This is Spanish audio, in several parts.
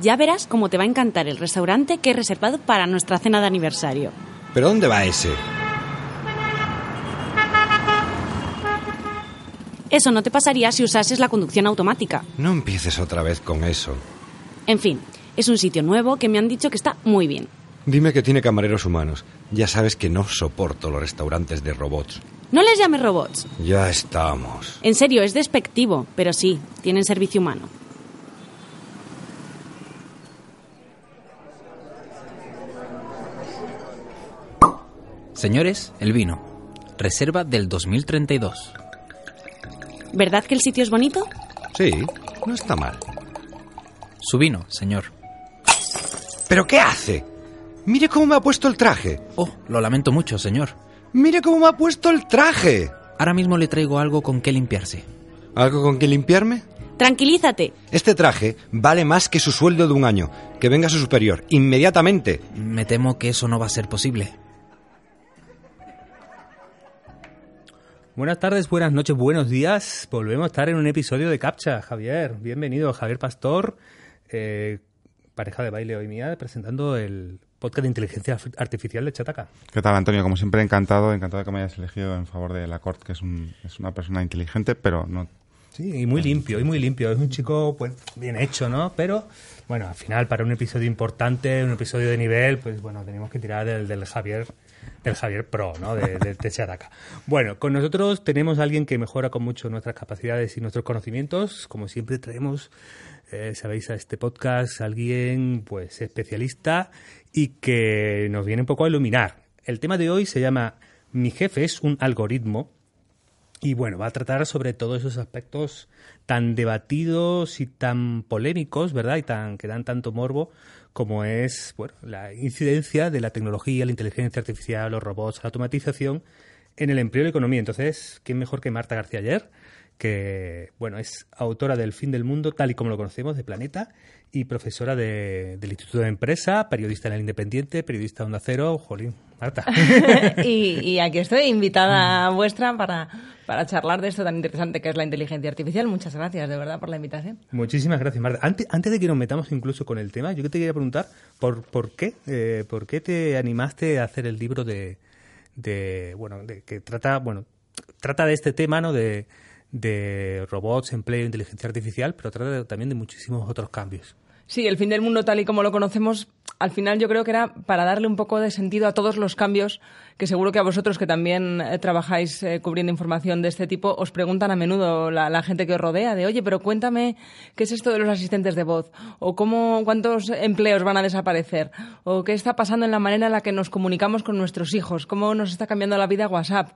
Ya verás cómo te va a encantar el restaurante que he reservado para nuestra cena de aniversario. ¿Pero dónde va ese? Eso no te pasaría si usases la conducción automática. No empieces otra vez con eso. En fin, es un sitio nuevo que me han dicho que está muy bien. Dime que tiene camareros humanos. Ya sabes que no soporto los restaurantes de robots. No les llames robots. Ya estamos. En serio, es despectivo, pero sí, tienen servicio humano. Señores, el vino. Reserva del 2032. ¿Verdad que el sitio es bonito? Sí, no está mal. Su vino, señor. ¿Pero qué hace? Mire cómo me ha puesto el traje. Oh, lo lamento mucho, señor. Mire cómo me ha puesto el traje. Ahora mismo le traigo algo con que limpiarse. ¿Algo con que limpiarme? Tranquilízate. Este traje vale más que su sueldo de un año. Que venga su superior, inmediatamente. Me temo que eso no va a ser posible. Buenas tardes, buenas noches, buenos días. Volvemos a estar en un episodio de Captcha. Javier, bienvenido. Javier Pastor, eh, pareja de baile hoy mía, presentando el podcast de inteligencia artificial de Chataca. ¿Qué tal, Antonio? Como siempre, encantado, encantado de que me hayas elegido en favor de Lacorte, que es, un, es una persona inteligente, pero no... Sí, y muy limpio, y muy limpio. Es un chico pues, bien hecho, ¿no? Pero, bueno, al final, para un episodio importante, un episodio de nivel, pues bueno, tenemos que tirar del, del Javier del Javier Pro, ¿no? De, de. Bueno, con nosotros tenemos a alguien que mejora con mucho nuestras capacidades y nuestros conocimientos. Como siempre, traemos, eh, sabéis, a este podcast alguien, pues, especialista y que nos viene un poco a iluminar. El tema de hoy se llama Mi jefe es un algoritmo. Y bueno, va a tratar sobre todos esos aspectos tan debatidos y tan polémicos, ¿verdad? Y tan que dan tanto morbo como es bueno, la incidencia de la tecnología, la inteligencia artificial, los robots, la automatización en el empleo y la economía. Entonces, ¿quién mejor que Marta García Ayer? Que bueno es autora del Fin del Mundo tal y como lo conocemos de Planeta y profesora de, del Instituto de Empresa, periodista en el Independiente, periodista Onda Cero, Jolín, Marta. y, y, aquí estoy invitada vuestra para, para charlar de esto tan interesante que es la inteligencia artificial. Muchas gracias, de verdad, por la invitación. Muchísimas gracias, Marta. Antes, antes de que nos metamos incluso con el tema, yo te quería preguntar, ¿por, por, qué, eh, ¿por qué te animaste a hacer el libro de, de bueno, de, que trata, bueno, trata de este tema, ¿no? De, de robots, empleo, inteligencia artificial, pero trata también de muchísimos otros cambios. Sí, el fin del mundo tal y como lo conocemos, al final yo creo que era para darle un poco de sentido a todos los cambios que seguro que a vosotros que también eh, trabajáis eh, cubriendo información de este tipo os preguntan a menudo la, la, gente que os rodea de oye, pero cuéntame qué es esto de los asistentes de voz o cómo cuántos empleos van a desaparecer o qué está pasando en la manera en la que nos comunicamos con nuestros hijos, cómo nos está cambiando la vida WhatsApp.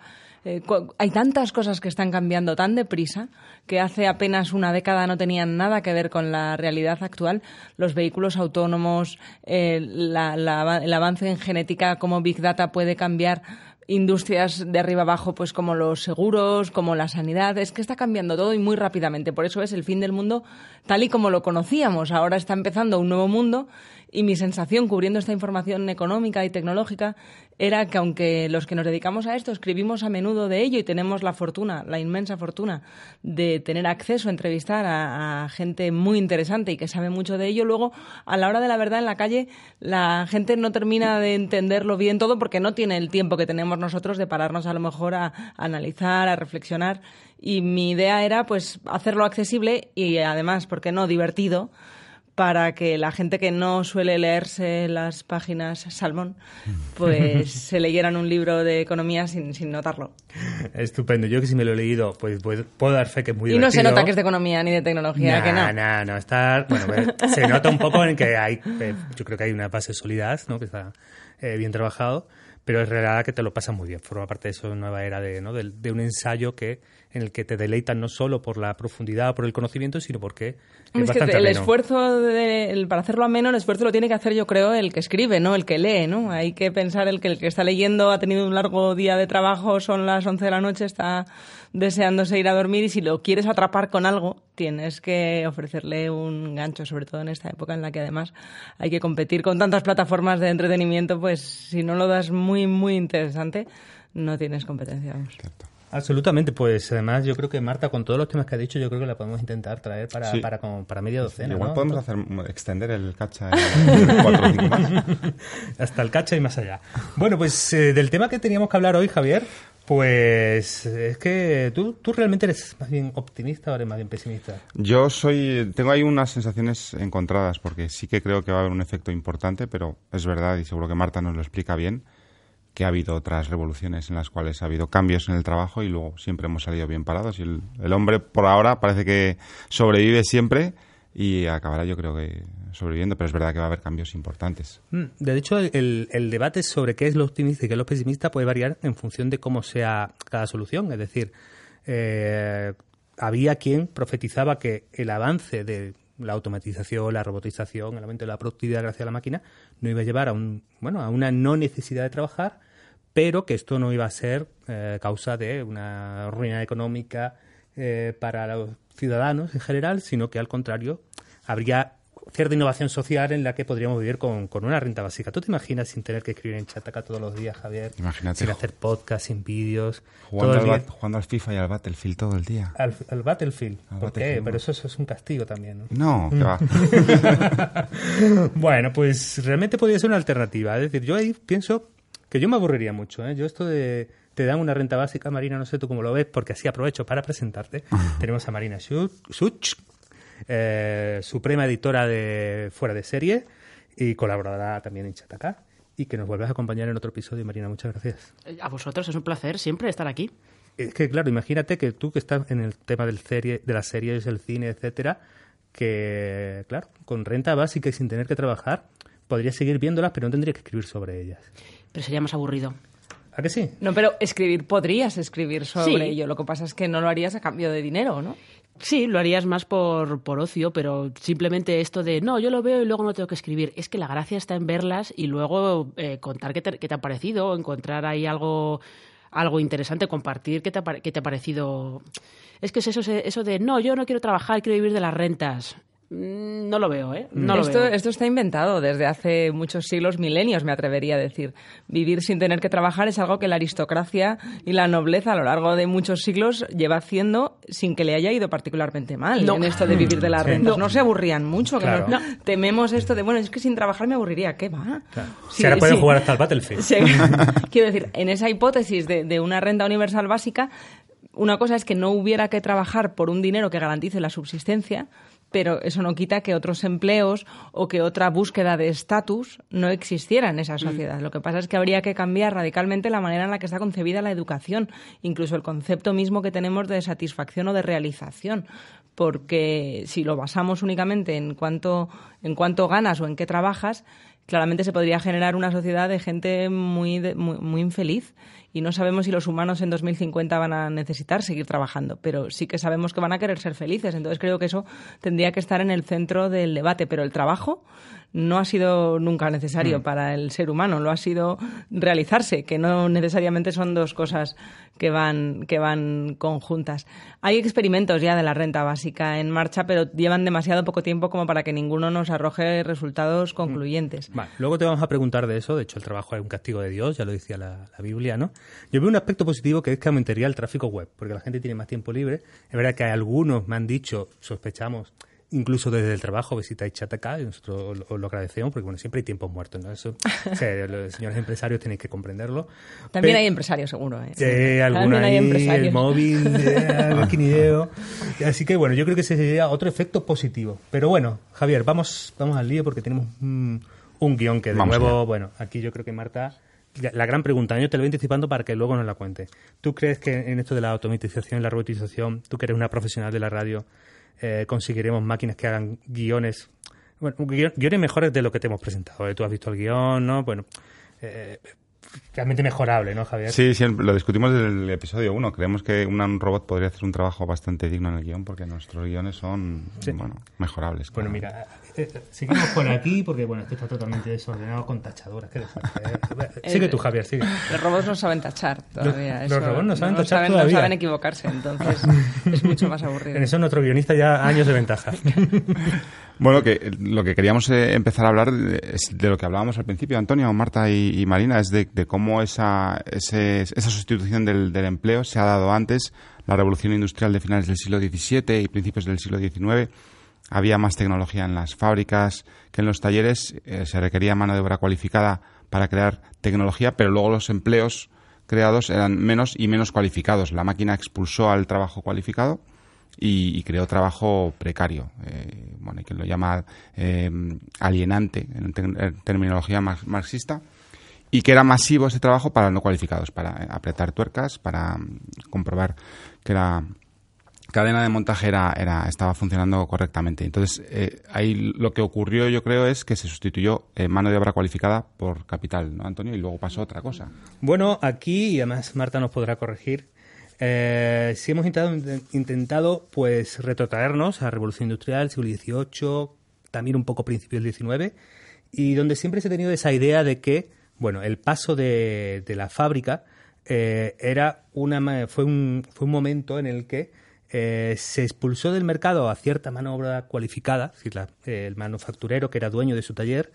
Eh, hay tantas cosas que están cambiando tan deprisa que hace apenas una década no tenían nada que ver con la realidad actual. Los vehículos autónomos, eh, la, el avance en genética, cómo Big Data puede cambiar industrias de arriba abajo, pues como los seguros, como la sanidad. Es que está cambiando todo y muy rápidamente. Por eso es el fin del mundo tal y como lo conocíamos. Ahora está empezando un nuevo mundo y mi sensación cubriendo esta información económica y tecnológica era que aunque los que nos dedicamos a esto escribimos a menudo de ello y tenemos la fortuna, la inmensa fortuna de tener acceso a entrevistar a, gente muy interesante y que sabe mucho de ello, luego a la hora de la verdad en la calle la gente no termina de entenderlo bien todo porque no tiene el tiempo que tenemos nosotros de pararnos a lo mejor a, a analizar, a reflexionar y mi idea era pues hacerlo accesible y además, ¿por qué no?, divertido para que la gente que no suele leerse las páginas Salmón, pues se leyeran un libro de economía sin, sin, notarlo. Estupendo. Yo que si me lo he leído, pues, pues puedo dar fe que es muy Y divertido. no se nota que es de economía ni de tecnología, nah, que no. No, no, está... Bueno, se nota un poco en que hay... Eh, yo creo que hay una base sólida, ¿no? Que está eh, bien trabajado, pero es realidad que te lo pasas muy bien. Forma parte de esa nueva era de, ¿no? de, de un ensayo que en el que te deleitan no solo por la profundidad o por el conocimiento, sino porque es, es bastante que el ameno. esfuerzo de, el, para hacerlo ameno, el esfuerzo lo tiene que hacer yo creo el que escribe, no el que lee, ¿no? Hay que pensar el que el que está leyendo ha tenido un largo día de trabajo, son las 11 de la noche, está deseándose ir a dormir y si lo quieres atrapar con algo, tienes que ofrecerle un gancho, sobre todo en esta época en la que además hay que competir con tantas plataformas de entretenimiento, pues si no lo das muy muy interesante, no tienes competencia. Absolutamente, pues además yo creo que Marta, con todos los temas que ha dicho, yo creo que la podemos intentar traer para, Sí. para, como para media docena. Igual ¿no? podemos hacer, extender el cacha en cuatro o cinco más. Hasta el cacha y más allá. Bueno, pues eh, del tema que teníamos que hablar hoy, Javier, pues es que tú, tú realmente eres más bien optimista o eres más bien pesimista. Yo soy, tengo ahí unas sensaciones encontradas porque sí que creo que va a haber un efecto importante, pero es verdad y seguro que Marta nos lo explica bien que ha habido otras revoluciones en las cuales ha habido cambios en el trabajo y luego siempre hemos salido bien parados y el, el hombre por ahora parece que sobrevive siempre y acabará yo creo que sobreviviendo, pero es verdad que va a haber cambios importantes. Mm, De hecho, el, debate sobre qué es lo optimista y qué es lo pesimista puede variar en función de cómo sea cada solución. Es decir, eh, había quien profetizaba que el avance de la automatización, la robotización, el aumento de la productividad gracias a la máquina, no iba a llevar a un bueno a una no necesidad de trabajar, pero que esto no iba a ser eh, causa de una ruina económica eh, para los ciudadanos en general, sino que al contrario habría cierta innovación social en la que podríamos vivir con, con una renta básica. ¿Tú te imaginas sin tener que escribir en Chataca todos los días, Javier? Imagínate. Sin hacer podcast, sin vídeos. Jugando todo al, el jugando al FIFA y al Battlefield todo el día. al, al Battlefield. Al ¿Por qué? Pero eso, eso es un castigo también, ¿no? No, que va. bueno, pues realmente podría ser una alternativa. Es decir, yo ahí pienso que yo me aburriría mucho. ¿eh? Yo esto de te dan una renta básica, Marina, no sé tú cómo lo ves, porque así aprovecho para presentarte. Tenemos a Marina Schuch, eh, suprema editora de Fuera de Serie y colaboradora también en Chataca. Y que nos vuelves a acompañar en otro episodio, Marina. Muchas gracias. A vosotros es un placer siempre estar aquí. Es que, claro, imagínate que tú que estás en el tema del serie, de las series, el cine, etcétera, que, claro, con renta básica y sin tener que trabajar, podrías seguir viéndolas, pero no tendrías que escribir sobre ellas. Pero sería más aburrido. ¿A que sí? No, pero escribir, podrías escribir sobre Sí. ello. Lo que pasa es que no lo harías a cambio de dinero, ¿no? Sí, lo harías más por, por ocio, pero simplemente esto de no, yo lo veo y luego no tengo que escribir. Es que la gracia está en verlas y luego eh, contar qué te, qué te ha parecido, encontrar ahí algo, algo interesante, compartir qué te, ha, qué te ha parecido. Es que es eso, eso de no, yo no quiero trabajar, quiero vivir de las rentas. Mm, No lo veo, ¿eh? No lo esto, veo. esto está inventado desde hace muchos siglos, milenios, me atrevería a decir. Vivir sin tener que trabajar es algo que la aristocracia y la nobleza a lo largo de muchos siglos lleva haciendo sin que le haya ido particularmente mal No. en esto de vivir de las Sí. rentas. No. No. se aburrían mucho. que Claro. no- tememos esto de, bueno, es que sin trabajar me aburriría. ¿Qué va? si ahora pueden sí. jugar hasta el Battlefield. Sí. Quiero decir, en esa hipótesis de, de una renta universal básica, una cosa es que no hubiera que trabajar por un dinero que garantice la subsistencia, pero eso no quita que otros empleos o que otra búsqueda de estatus no existiera en esa sociedad. Lo que pasa es que habría que cambiar radicalmente la manera en la que está concebida la educación, incluso el concepto mismo que tenemos de satisfacción o de realización, porque si lo basamos únicamente en cuánto, en cuánto ganas o en qué trabajas, claramente se podría generar una sociedad de gente muy, de- muy, muy infeliz y no sabemos si los humanos en 2050 van a necesitar seguir trabajando, pero sí que sabemos que van a querer ser felices. Entonces creo que eso tendría que estar en el centro del debate, pero el trabajo no ha sido nunca necesario para el ser humano, lo ha sido realizarse, que no necesariamente son dos cosas que van, que van conjuntas. Hay experimentos ya de la renta básica en marcha, pero llevan demasiado poco tiempo como para que ninguno nos arroje resultados concluyentes. Vale, luego te vamos a preguntar de eso. De hecho, el trabajo es un castigo de Dios, ya lo decía la, la Biblia, ¿no? Yo veo un aspecto positivo que es que aumentaría el tráfico web, porque la gente tiene más tiempo libre. Es verdad que algunos me han dicho, sospechamos, incluso desde el trabajo visitáis Chatacá y nosotros lo, lo agradecemos porque, bueno, siempre hay tiempos muertos, ¿no? Eso, o sea, los señores empresarios tenéis que comprenderlo. También Pero- hay empresarios, seguro. ¿eh? Sí, alguna También hay ahí, el empresarios. móvil, eh, maquinideo. Así que bueno, yo creo que ese sería otro efecto positivo. Pero bueno, Javier, vamos, vamos al lío porque tenemos un, un guion que de Vamos nuevo, bueno, aquí yo creo que Marta, la gran pregunta, yo te lo voy anticipando para que luego nos la cuente. ¿Tú crees que en esto de la automatización y la robotización, tú que eres una profesional de la radio, eh, conseguiremos máquinas que hagan guiones, bueno, guion- guiones mejores de lo que te hemos presentado? ¿eh? Tú has visto el guion, ¿no? Bueno, eh, realmente mejorable, ¿no, Javier? Sí, sí, lo discutimos desde el episodio 1. Creemos que un robot podría hacer un trabajo bastante digno en el guion porque nuestros guiones son, Sí. bueno, mejorables. Bueno, claramente. mira, eh, eh, seguimos por aquí porque, bueno, esto está totalmente desordenado con tachaduras. Qué eh. Sigue tú, Javier, sigue. Los robots no saben tachar todavía. Los- robots no saben tachar saben, todavía. No saben equivocarse, entonces es mucho más aburrido. En eso nuestro guionista ya años de ventaja. Bueno, que lo que queríamos eh, empezar a hablar es de lo que hablábamos al principio, Antonio, Marta y, Marina, es de, cómo esa, esa sustitución del, empleo se ha dado antes, la revolución industrial de finales del siglo XVII y principios del siglo XIX. Había más tecnología en las fábricas que en los talleres, eh, se requería mano de obra cualificada para crear tecnología, pero luego los empleos creados eran menos y menos cualificados. La máquina expulsó al trabajo cualificado y, creó trabajo precario, eh, bueno, que lo llama eh, alienante en, terminología marxista, y que era masivo ese trabajo para no cualificados, para apretar tuercas, para mm, comprobar que la cadena de montaje era, era estaba funcionando correctamente. Entonces, eh, ahí lo que ocurrió, yo creo, es que se sustituyó mano de obra cualificada por capital, ¿no, Antonio? Y luego pasó otra cosa. Bueno, aquí, y además Marta nos podrá corregir, eh, sí hemos intentado, intentado pues retrotraernos a la Revolución Industrial, siglo XVIII, también un poco principios del XIX, y donde siempre se ha tenido esa idea de que, bueno, el paso de, la fábrica eh, era una, fue, un, fue un momento en el que eh, se expulsó del mercado a cierta mano obra cualificada, es decir, el manufacturero que era dueño de su taller,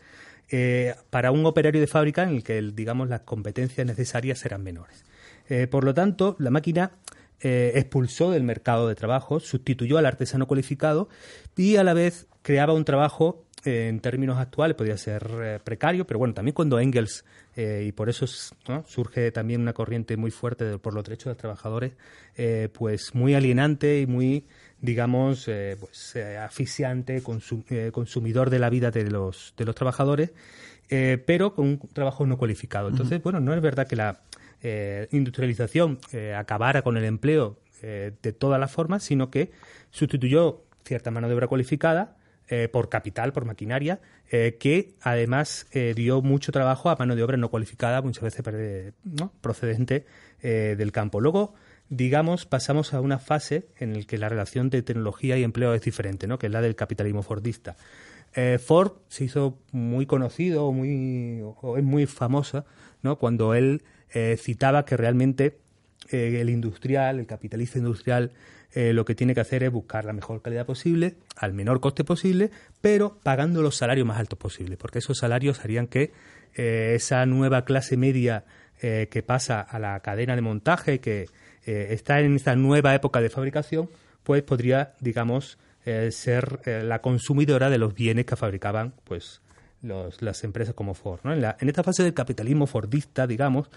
para un operario de fábrica en el que, digamos, las competencias necesarias eran menores. Eh, por lo tanto, la máquina eh, expulsó del mercado de trabajo, sustituyó al artesano cualificado y a la vez creaba un trabajo eh, en términos actuales, podría ser precario, pero bueno, también cuando Engels, y por eso surge también una corriente muy fuerte por los derechos de los trabajadores, pues muy alienante y muy digamos, pues, asfixiante, consumidor de la vida de los, de los trabajadores, pero con un trabajo no cualificado. Entonces, bueno, no es verdad que la, eh, industrialización eh, acabara con el empleo eh, de todas las formas, sino que sustituyó cierta mano de obra cualificada por capital, por maquinaria, que además dio mucho trabajo a mano de obra no cualificada, muchas veces procedente del campo. Luego, digamos, pasamos a una fase en la que la relación de tecnología y empleo es diferente, ¿no? que es la del capitalismo fordista. Ford se hizo muy conocido muy, o es muy famosa cuando él eh, citaba que realmente eh, el industrial, el capitalista industrial, eh, lo que tiene que hacer es buscar la mejor calidad posible, al menor coste posible, pero pagando los salarios más altos posibles, porque esos salarios harían que esa nueva clase media que pasa a la cadena de montaje, que está en esta nueva época de fabricación, pues podría, digamos, ser la consumidora de los bienes que fabricaban pues las empresas como Ford. ¿no? En, esta fase del capitalismo fordista, digamos,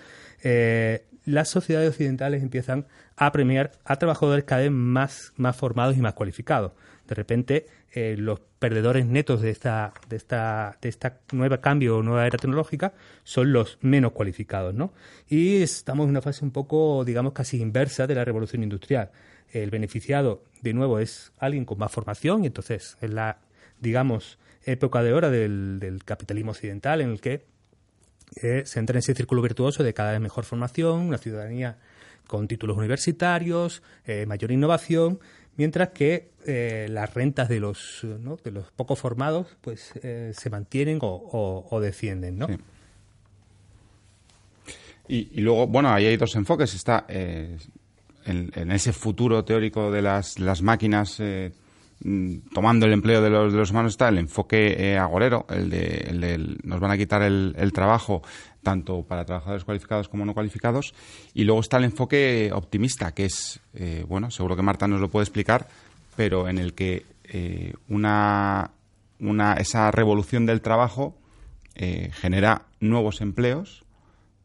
eh, las sociedades occidentales empiezan a premiar a trabajadores cada vez más, formados y más cualificados. De repente, eh, los perdedores netos de esta, de esta, de esta nueva cambio o nueva era tecnológica son los menos cualificados, ¿no? Y estamos en una fase un poco, digamos, casi inversa de la revolución industrial. El beneficiado, de nuevo, es alguien con más formación y entonces es la, digamos, época de hora del, capitalismo occidental en el que eh, se entra en ese círculo virtuoso de cada vez mejor formación, una ciudadanía con títulos universitarios, eh, mayor innovación, mientras que eh, las rentas de los, de los poco formados pues se mantienen o, o, descienden, ¿no? Y, luego, bueno, ahí hay dos enfoques. Está en, en, ese futuro teórico de las, las máquinas tomando el empleo de los, de los humanos está el enfoque eh, agorero, el de, nos van a quitar el, trabajo tanto para trabajadores cualificados como no cualificados, y luego está el enfoque optimista, que es, eh, bueno, seguro que Marta nos lo puede explicar, pero en el que eh, una, una, esa revolución del trabajo genera nuevos empleos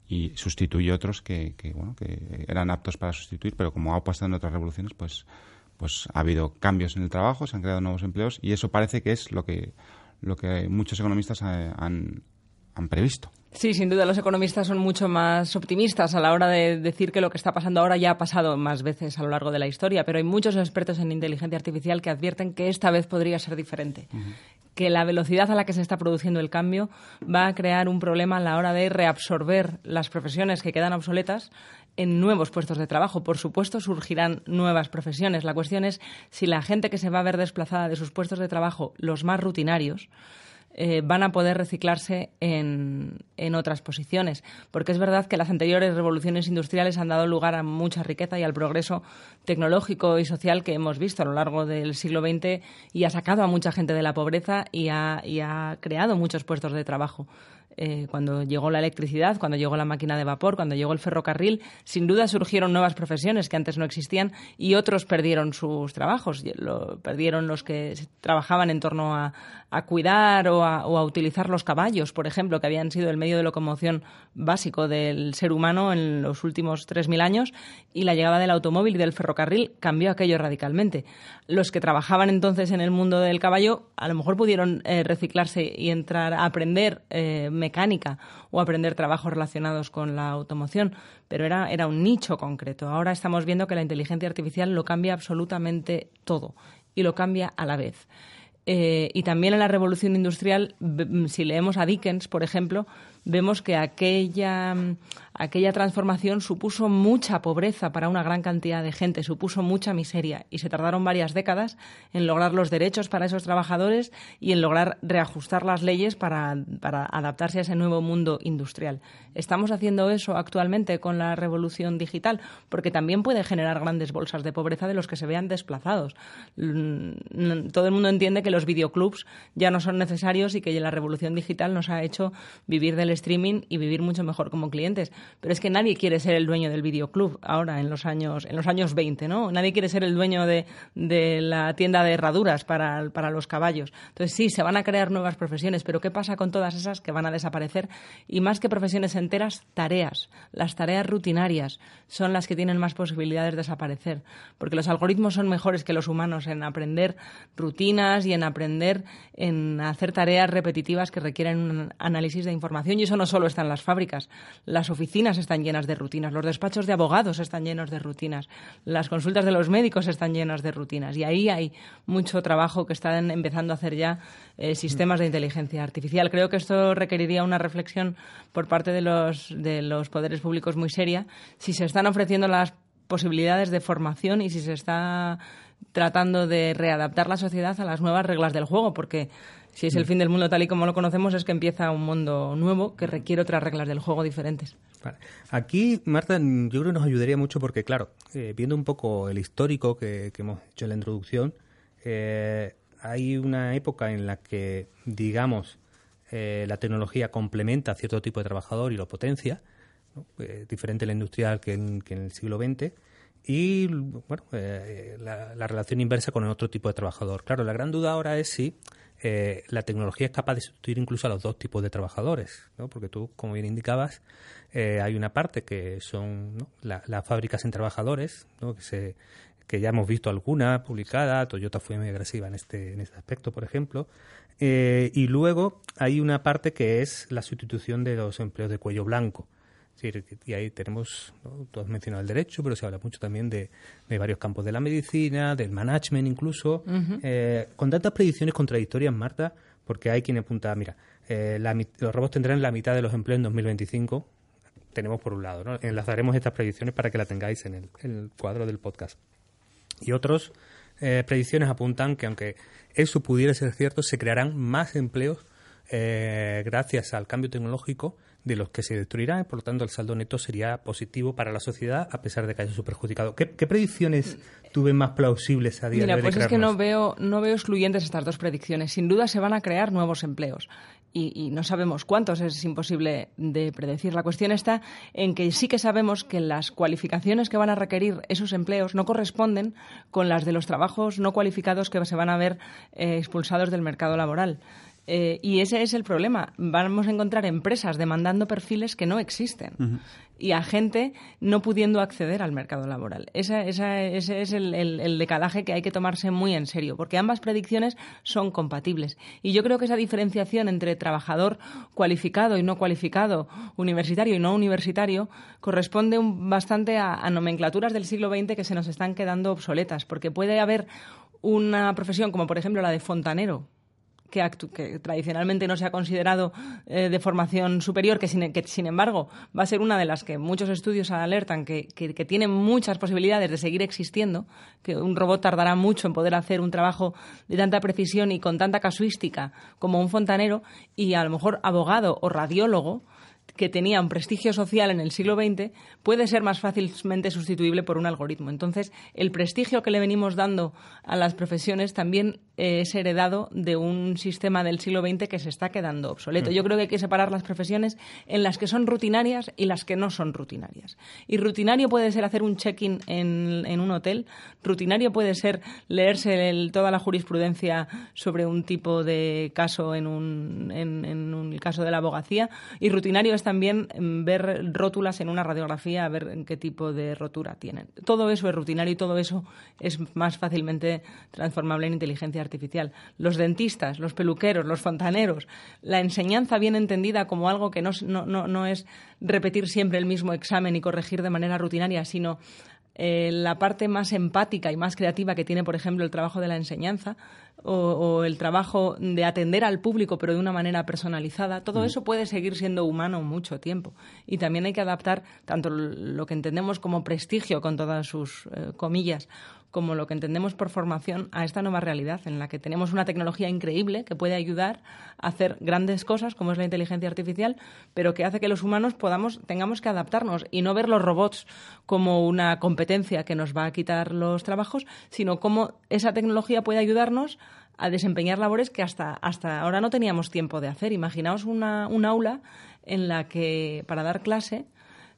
y sustituye otros que, que, bueno, que eran aptos para sustituir, pero como ha pasado en otras revoluciones, pues pues ha habido cambios en el trabajo, se han creado nuevos empleos y eso parece que es lo que, lo que muchos economistas eh, han, han previsto. Sí, sin duda los economistas son mucho más optimistas a la hora de decir que lo que está pasando ahora ya ha pasado más veces a lo largo de la historia, pero hay muchos expertos en inteligencia artificial que advierten que esta vez podría ser diferente, que la velocidad a la que se está produciendo el cambio va a crear un problema a la hora de reabsorber las profesiones que quedan obsoletas en nuevos puestos de trabajo. Por supuesto, surgirán nuevas profesiones. La cuestión es si la gente que se va a ver desplazada de sus puestos de trabajo, los más rutinarios, eh, van a poder reciclarse en, en, otras posiciones. Porque es verdad que las anteriores revoluciones industriales han dado lugar a mucha riqueza y al progreso tecnológico y social que hemos visto a lo largo del siglo XX y ha sacado a mucha gente de la pobreza y ha, y ha creado muchos puestos de trabajo. Eh, cuando llegó la electricidad, cuando llegó la máquina de vapor, cuando llegó el ferrocarril, sin duda surgieron nuevas profesiones que antes no existían y otros perdieron sus trabajos. Perdieron los que trabajaban en torno a, a cuidar o a, o a, utilizar los caballos, por ejemplo, que habían sido el medio de locomoción básico del ser humano en los últimos 3.000 años, y la llegada del automóvil y del ferrocarril cambió aquello radicalmente. Los que trabajaban entonces en el mundo del caballo a lo mejor pudieron eh, reciclarse y entrar a aprender eh, mecánica o aprender trabajos relacionados con la automoción, pero era, era un nicho concreto. Ahora estamos viendo que la inteligencia artificial lo cambia absolutamente todo y lo cambia a la vez. Eh, y también en la revolución industrial, si leemos a Dickens, por ejemplo, vemos que aquella, aquella transformación supuso mucha pobreza para una gran cantidad de gente, supuso mucha miseria y se tardaron varias décadas en lograr los derechos para esos trabajadores y en lograr reajustar las leyes para, adaptarse a ese nuevo mundo industrial. Estamos haciendo eso actualmente con la revolución digital porque también puede generar grandes bolsas de pobreza de los que se vean desplazados. Todo el mundo entiende que los videoclubs ya no son necesarios y que la revolución digital nos ha hecho vivir del streaming y vivir mucho mejor como clientes. Pero es que nadie quiere ser el dueño del videoclub ahora, en los años, en los años 20, ¿no? Nadie quiere ser el dueño de, de la tienda de herraduras para, para los caballos. Entonces, sí, se van a crear nuevas profesiones, pero ¿qué pasa con todas esas que van a desaparecer? Y más que profesiones enteras, tareas. Las tareas rutinarias son las que tienen más posibilidades de desaparecer, porque los algoritmos son mejores que los humanos en aprender rutinas y en aprender en hacer tareas repetitivas que requieren un análisis de información y eso no solo está en las fábricas. Las oficinas están llenas de rutinas, los despachos de abogados están llenos de rutinas, las consultas de los médicos están llenas de rutinas. Y ahí hay mucho trabajo que están empezando a hacer ya eh, sistemas de inteligencia artificial. Creo que esto requeriría una reflexión por parte de los, de los poderes públicos muy seria si se están ofreciendo las posibilidades de formación y si se está tratando de readaptar la sociedad a las nuevas reglas del juego, porque si es el mm. fin del mundo tal y como lo conocemos, es que empieza un mundo nuevo que requiere otras reglas del juego diferentes. Aquí, Marta, yo creo que nos ayudaría mucho porque, claro, eh, viendo un poco el histórico que, hemos hecho en la introducción, eh, hay una época en la que, digamos, eh, la tecnología complementa a cierto tipo de trabajador y lo potencia, diferente en la industrial que en, que en el siglo XX y bueno, la, la, relación inversa con el otro tipo de trabajador. Claro, la gran duda ahora es si eh, la tecnología es capaz de sustituir incluso a los dos tipos de trabajadores, ¿no? porque tú, como bien indicabas, eh, hay una parte que son las fábricas en trabajadores, ¿no? que, se, que ya hemos visto alguna publicada, Toyota fue muy agresiva en este, en este aspecto, por ejemplo, eh, y luego hay una parte que es la sustitución de los empleos de cuello blanco, y ahí tenemos, ¿no? tú has mencionado el derecho, pero se habla mucho también de, varios campos de la medicina, del management incluso. Eh, con tantas predicciones contradictorias, Marta, porque hay quien apunta, mira, eh, los robots tendrán la mitad de los empleos en 2025. Tenemos por un lado, ¿no? enlazaremos estas predicciones para que la tengáis en el, cuadro del podcast. Y otros eh, predicciones apuntan que aunque eso pudiera ser cierto, se crearán más empleos gracias al cambio tecnológico de los que se destruirán, por lo tanto el saldo neto sería positivo para la sociedad a pesar de que haya su perjudicado. ¿Qué, predicciones tuve más plausibles a día de hoy? Pues es que no veo, no veo excluyentes estas dos predicciones. Sin duda se van a crear nuevos empleos. Y, no sabemos cuántos, es imposible de predecir. La cuestión está en que sí que sabemos que las cualificaciones que van a requerir esos empleos no corresponden con las de los trabajos no cualificados que se van a ver eh, expulsados del mercado laboral. Eh, y ese es el problema. Vamos a encontrar empresas demandando perfiles que no existen y a gente no pudiendo acceder al mercado laboral. ese es el, decalaje que hay que tomarse muy en serio, porque ambas predicciones son compatibles. Y yo creo que esa diferenciación entre trabajador cualificado y no cualificado, universitario y no universitario, corresponde bastante a nomenclaturas del siglo XX que se nos están quedando obsoletas, porque puede haber una profesión como, por ejemplo, la de fontanero, que, tradicionalmente no se ha considerado eh, de formación superior, que sin, embargo va a ser una de las que muchos estudios alertan que, que, que tiene muchas posibilidades de seguir existiendo, que un robot tardará mucho en poder hacer un trabajo de tanta precisión y con tanta casuística como un fontanero, y a lo mejor abogado o radiólogo que tenía un prestigio social en el siglo XX puede ser más fácilmente sustituible por un algoritmo. Entonces, el prestigio que le venimos dando a las profesiones también eh, es heredado de un sistema del siglo XX que se está quedando obsoleto. Mm. Yo creo que hay que separar las profesiones en las que son rutinarias y las que no son rutinarias. Y rutinario puede ser hacer un check-in en, un hotel, rutinario puede ser leerse toda la jurisprudencia sobre un tipo de caso en un, en un caso de la abogacía, y rutinario es también mm, ver rótulas en una radiografía, a ver en qué tipo de rotura tienen. Todo eso es rutinario y todo eso es más fácilmente transformable en inteligencia artificial. Los dentistas, los peluqueros, los fontaneros, la enseñanza bien entendida como algo que no, no, no es repetir siempre el mismo examen y corregir de manera rutinaria, sino eh, la parte más empática y más creativa que tiene, por ejemplo, el trabajo de la enseñanza o, el trabajo de atender al público, pero de una manera personalizada, todo mm. eso puede seguir siendo humano mucho tiempo. Y también hay que adaptar tanto lo que entendemos como prestigio, con todas sus eh, comillas, como lo que entendemos por formación a esta nueva realidad en la que tenemos una tecnología increíble que puede ayudar a hacer grandes cosas como es la inteligencia artificial, pero que hace que los humanos podamos tengamos que adaptarnos y no ver los robots como una competencia que nos va a quitar los trabajos, sino como esa tecnología puede ayudarnos a desempeñar labores que hasta, hasta ahora no teníamos tiempo de hacer. Imaginaos una, un aula en la que para dar clase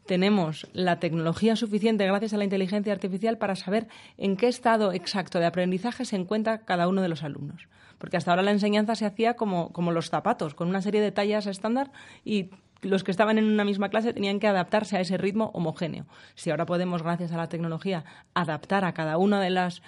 tenemos la tecnología suficiente gracias a la inteligencia artificial para saber en qué estado exacto de aprendizaje se encuentra cada uno de los alumnos. Porque hasta ahora la enseñanza se hacía como, como los zapatos, con una serie de tallas estándar y los que estaban en una misma clase tenían que adaptarse a ese ritmo homogéneo. Si ahora podemos, gracias a la tecnología, adaptar a cada una de las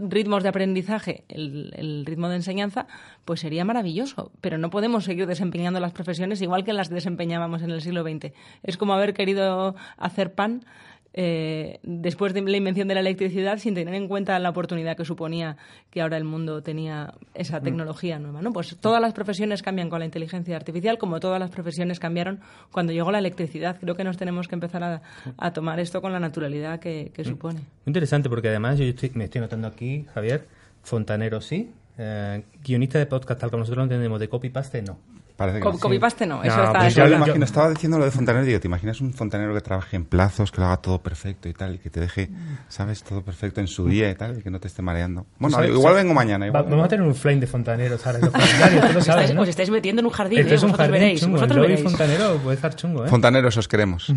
ritmos de aprendizaje, el, ritmo de enseñanza, pues sería maravilloso. Pero no podemos seguir desempeñando las profesiones igual que las desempeñábamos en el siglo XX. Es como haber querido hacer pan eh, después de la invención de la electricidad sin tener en cuenta la oportunidad que suponía que ahora el mundo tenía esa mm. tecnología nueva. ¿no? Pues todas las profesiones cambian con la inteligencia artificial, como todas las profesiones cambiaron cuando llegó la electricidad. Creo que nos tenemos que empezar a, tomar esto con la naturalidad que, que mm. supone. Interesante, porque además yo me estoy notando aquí, Javier, fontanero sí, eh, guionista de podcast, tal como nosotros lo entendemos, de copy-paste no. Parece que Copipaste no, eso está... Pues yo lo imagino, estaba diciendo lo de fontanero, digo, ¿te imaginas un fontanero que trabaje en plazos, que lo haga todo perfecto y tal, y que te deje, ¿sabes? Todo perfecto en su día y tal, y que no te esté mareando. Bueno, igual vengo mañana. Igual vamos a tener un flame de fontaneros ahora los fontaneros, sabes, Os estáis metiendo en un jardín, Esto es un jardín veréis. Chungo. Vosotros veréis. fontanero puede estar chungo, ¿eh? Fontaneros os queremos.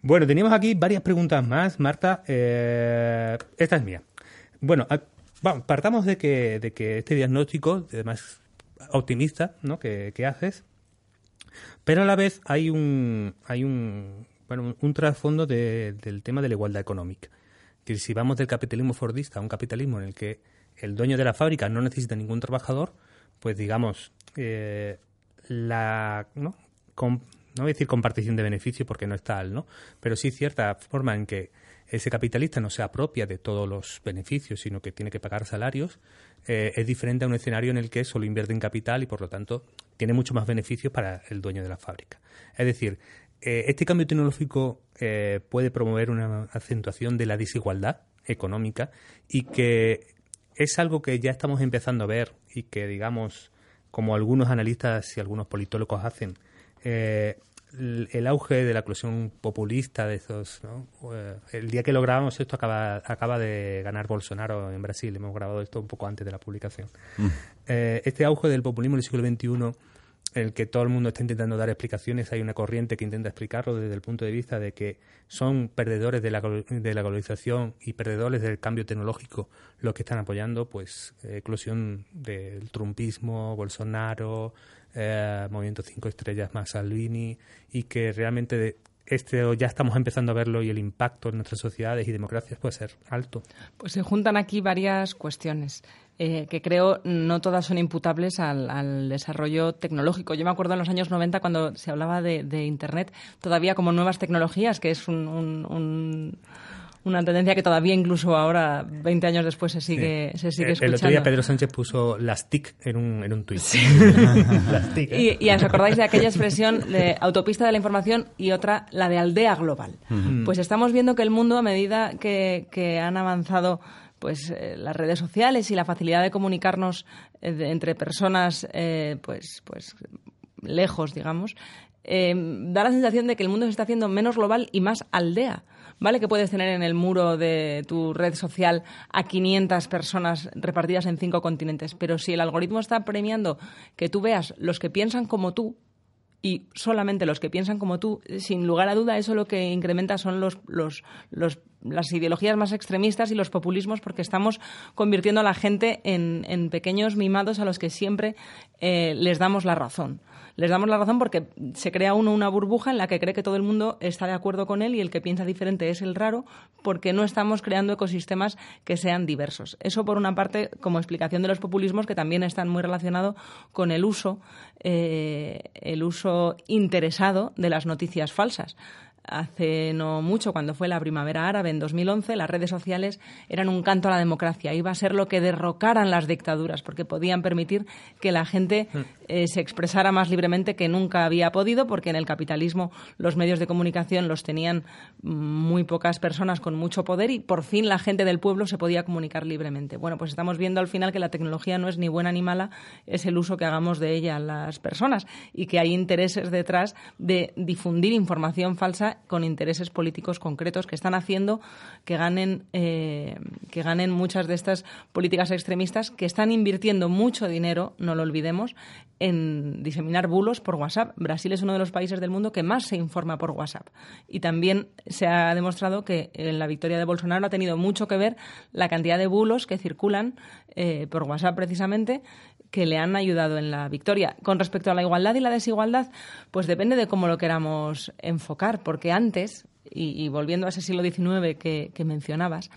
bueno, teníamos aquí varias preguntas más, Marta. Eh, esta es mía. Bueno, partamos de que, de que este diagnóstico, además optimista ¿no? que, haces, pero a la vez hay un, hay un, bueno, un trasfondo del tema de la igualdad económica. Que si vamos del capitalismo fordista a un capitalismo en el que el dueño de la fábrica no necesita ningún trabajador, pues digamos, eh, la, ¿no? no voy a decir compartición de beneficios porque no es tal, ¿no? Pero sí cierta forma en que ese capitalista no se apropia de todos los beneficios, sino que tiene que pagar salarios, eh, es diferente a un escenario en el que solo invierte en capital y por lo tanto tiene mucho más beneficios para el dueño de la fábrica. Es decir, eh, este cambio tecnológico eh, puede promover una acentuación de la desigualdad económica y que es algo que ya estamos empezando a ver y que, digamos, como algunos analistas y algunos politólogos hacen, el auge de la eclosión populista de esos eh, el día que lo grabamos esto acaba acaba de ganar Bolsonaro en Brasil. Hemos grabado esto un poco antes de la publicación. Mm. eh, este auge del populismo del siglo XXI el que todo el mundo está intentando dar explicaciones hay una corriente que intenta explicarlo desde el punto de vista de que son perdedores de la, de la globalización y perdedores del cambio tecnológico los que están apoyando pues eclosión del trumpismo Bolsonaro eh, Movimiento Cinco Estrellas más Salvini, y que realmente este ya estamos empezando a verlo y el impacto en nuestras sociedades y democracias puede ser alto. Pues se juntan aquí varias cuestiones. Eh, que creo no todas son imputables al, desarrollo tecnológico. Yo me acuerdo en los años 90 cuando se hablaba de, Internet todavía como nuevas tecnologías, que es un, una tendencia que todavía incluso ahora, 20 años después, se sigue, se sigue escuchando. El otro día Pedro Sánchez puso las TIC en un, en un tuit. ¿eh? y, os acordáis de aquella expresión de autopista de la información y otra, la de aldea global. Pues estamos viendo que el mundo, a medida que, que han avanzado pues eh, las redes sociales y la facilidad de comunicarnos eh, entre personas eh, pues pues lejos digamos da la sensación de que el mundo se está haciendo menos global y más aldea Vale que puedes tener en el muro de tu red social a 500 personas repartidas en cinco continentes, pero si el algoritmo está premiando que tú veas los que piensan como tú, y solamente los que piensan como tú, sin lugar a duda, eso lo que incrementa son los, las ideologías más extremistas y los populismos, porque estamos convirtiendo a la gente en, en pequeños mimados a los que siempre eh, les damos la razón les damos la razón porque se crea uno una burbuja en la que cree que todo el mundo está de acuerdo con él y el que piensa diferente es el raro porque no estamos creando ecosistemas que sean diversos. Eso por una parte como explicación de los populismos que también están muy relacionados con el uso, eh, el uso interesado de las noticias falsas hace no mucho, cuando fue la primavera árabe en 2011, las redes sociales eran un canto a la democracia. Iba a ser lo que derrocaran las dictaduras, porque podían permitir que la gente hmm. eh, se expresara más libremente que nunca había podido, porque en el capitalismo los medios de comunicación los tenían muy pocas personas con mucho poder y por fin la gente del pueblo se podía comunicar libremente. Bueno, pues estamos viendo al final que la tecnología no es ni buena ni mala, es el uso que hagamos de ella las personas y que hay intereses detrás de difundir información falsa con intereses políticos concretos que están haciendo que ganen, eh, que ganen muchas de estas políticas extremistas que están invirtiendo mucho dinero, no lo olvidemos, en diseminar bulos por WhatsApp. Brasil es uno de los países del mundo que más se informa por WhatsApp. Y también se ha demostrado que en la victoria de Bolsonaro ha tenido mucho que ver la cantidad de bulos que circulan eh, por WhatsApp precisamente que le han ayudado en la victoria. Con respecto a la igualdad y la desigualdad, pues depende de cómo lo queramos enfocar, porque antes, y, volviendo a ese siglo XIX que, mencionabas,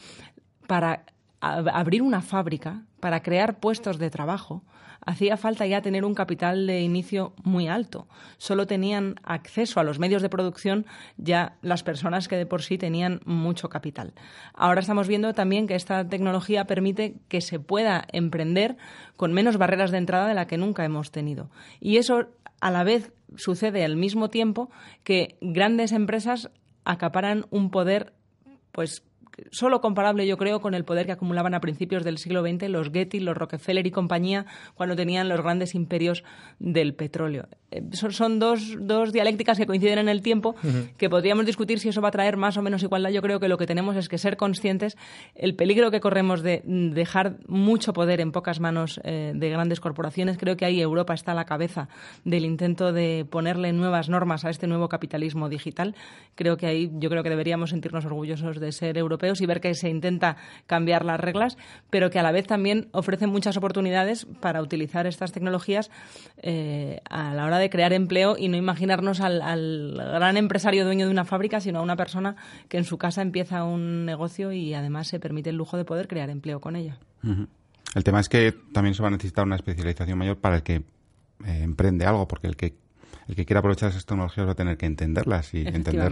para abrir una fábrica, para crear puestos de trabajo, hacía falta ya tener un capital de inicio muy alto. Solo tenían acceso a los medios de producción ya las personas que de por sí tenían mucho capital. Ahora estamos viendo también que esta tecnología permite que se pueda emprender con menos barreras de entrada de la que nunca hemos tenido. Y eso a la vez sucede al mismo tiempo que grandes empresas acaparan un poder pues solo comparable, yo creo, con el poder que acumulaban a principios del siglo XX los Getty, los Rockefeller y compañía cuando tenían los grandes imperios del petróleo. Eh, son, dos, dos, dialécticas que coinciden en el tiempo, que podríamos discutir si eso va a traer más o menos igualdad. Yo creo que lo que tenemos es que ser conscientes el peligro que corremos de dejar mucho poder en pocas manos eh, de grandes corporaciones. Creo que ahí Europa está a la cabeza del intento de ponerle nuevas normas a este nuevo capitalismo digital. Creo que ahí yo creo que deberíamos sentirnos orgullosos de ser europeos y ver que se intenta cambiar las reglas, pero que a la vez también ofrecen muchas oportunidades para utilizar estas tecnologías eh, a la hora de crear empleo y no imaginarnos al, gran empresario dueño de una fábrica, sino a una persona que en su casa empieza un negocio y además se permite el lujo de poder crear empleo con ella. El tema es que también se va a necesitar una especialización mayor para el que eh, emprende algo, porque el que el que quiera aprovechar esas tecnologías va a tener que entenderlas y entender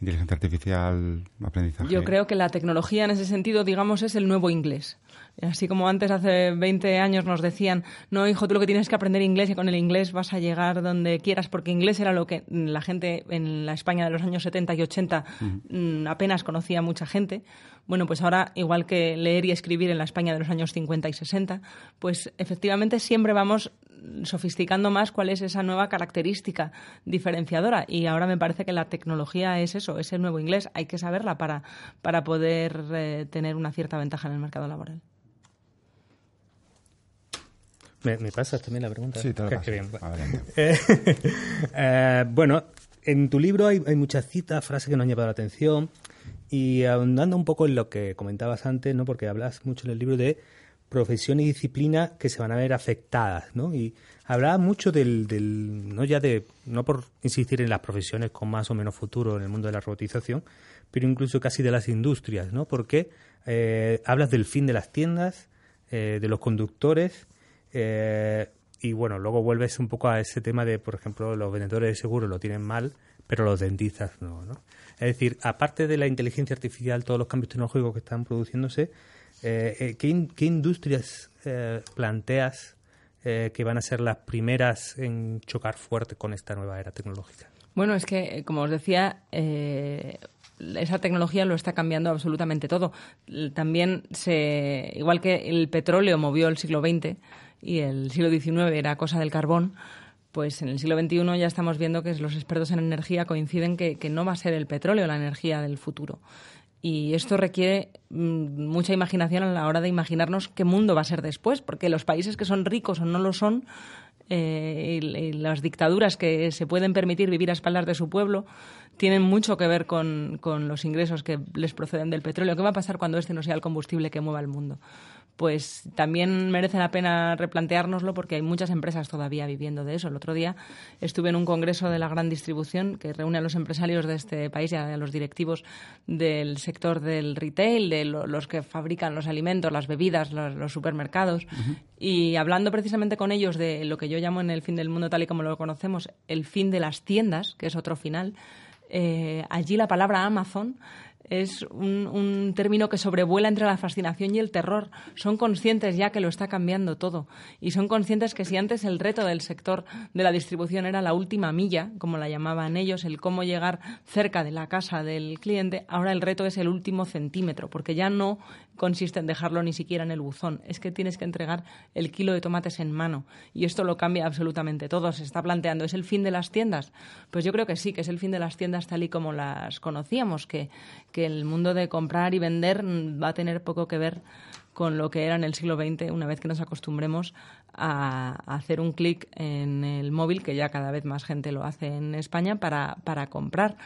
inteligencia artificial, aprendizaje. Yo creo que la tecnología en ese sentido, digamos, es el nuevo inglés. Así como antes, hace 20 años, nos decían, no, hijo, tú lo que tienes que aprender inglés y con el inglés vas a llegar donde quieras, porque inglés era lo que la gente en la España de los años 70 y 80 mm, apenas conocía mucha gente. Bueno, pues ahora, igual que leer y escribir en la España de los años 50 y 60, pues efectivamente siempre vamos sofisticando más cuál es esa nueva característica diferenciadora. Y ahora me parece que la tecnología es eso, es el nuevo inglés. Hay que saberla para, para poder eh, tener una cierta ventaja en el mercado laboral. ¿Me, me pasas también la pregunta? Sí, te lo eh, bueno, en tu libro hay, hay, muchas citas, frases que nos han llamado la atención. Y ahondando un poco en lo que comentabas antes, ¿no? porque hablas mucho en el libro de profesión y disciplina que se van a ver afectadas, ¿no? Y hablaba mucho del, del, no ya de, no por insistir en las profesiones con más o menos futuro en el mundo de la robotización, pero incluso casi de las industrias, ¿no? Porque eh, hablas del fin de las tiendas, eh, de los conductores, eh, y bueno, luego vuelves un poco a ese tema de, por ejemplo, los vendedores de seguros lo tienen mal, pero los dentistas no, ¿no? Es decir, aparte de la inteligencia artificial, todos los cambios tecnológicos que están produciéndose, eh, eh, ¿qué, ¿qué, industrias eh, planteas que van a ser las primeras en chocar fuerte con esta nueva era tecnológica? Bueno, es que, como os decía, esa tecnología lo está cambiando absolutamente todo. También, se, igual que el petróleo movió el siglo XX y el siglo XIX era cosa del carbón, pues en el siglo XXI ya estamos viendo que los expertos en energía coinciden que, no va a ser el petróleo la energía del futuro. Y esto requiere mm, mucha imaginación a la hora de imaginarnos qué mundo va a ser después, porque los países que son ricos o no lo son, eh, y, las dictaduras que se pueden permitir vivir a espaldas de su pueblo, tienen mucho que ver con, con los ingresos que les proceden del petróleo. ¿Qué va a pasar cuando este no sea el combustible que mueva el mundo? Pues también merece la pena replanteárnoslo porque hay muchas empresas todavía viviendo de eso. El otro día estuve en un congreso de la gran distribución que reúne a los empresarios de este país y a los directivos del sector del retail, de los que fabrican los alimentos, las bebidas, los, supermercados, y hablando precisamente con ellos de lo que yo llamo en el fin del mundo tal y como lo conocemos, el fin de las tiendas, que es otro final. Eh, allí la palabra Amazon es un, término que sobrevuela entre la fascinación y el terror. Son conscientes ya que lo está cambiando todo y son conscientes que si antes el reto del sector de la distribución era la última milla, como la llamaban ellos, el cómo llegar cerca de la casa del cliente, ahora el reto es el último centímetro, porque ya no consiste en dejarlo ni siquiera en el buzón, es que tienes que entregar el kilo de tomates en mano y esto lo cambia absolutamente todo. Se está planteando, ¿es el fin de las tiendas? Pues yo creo que sí, que es el fin de las tiendas tal y como las conocíamos, que, que el mundo de comprar y vender va a tener poco que ver con lo que era en el siglo XX, una vez que nos acostumbremos a, hacer un clic en el móvil, que ya cada vez más gente lo hace en España, para, para comprar.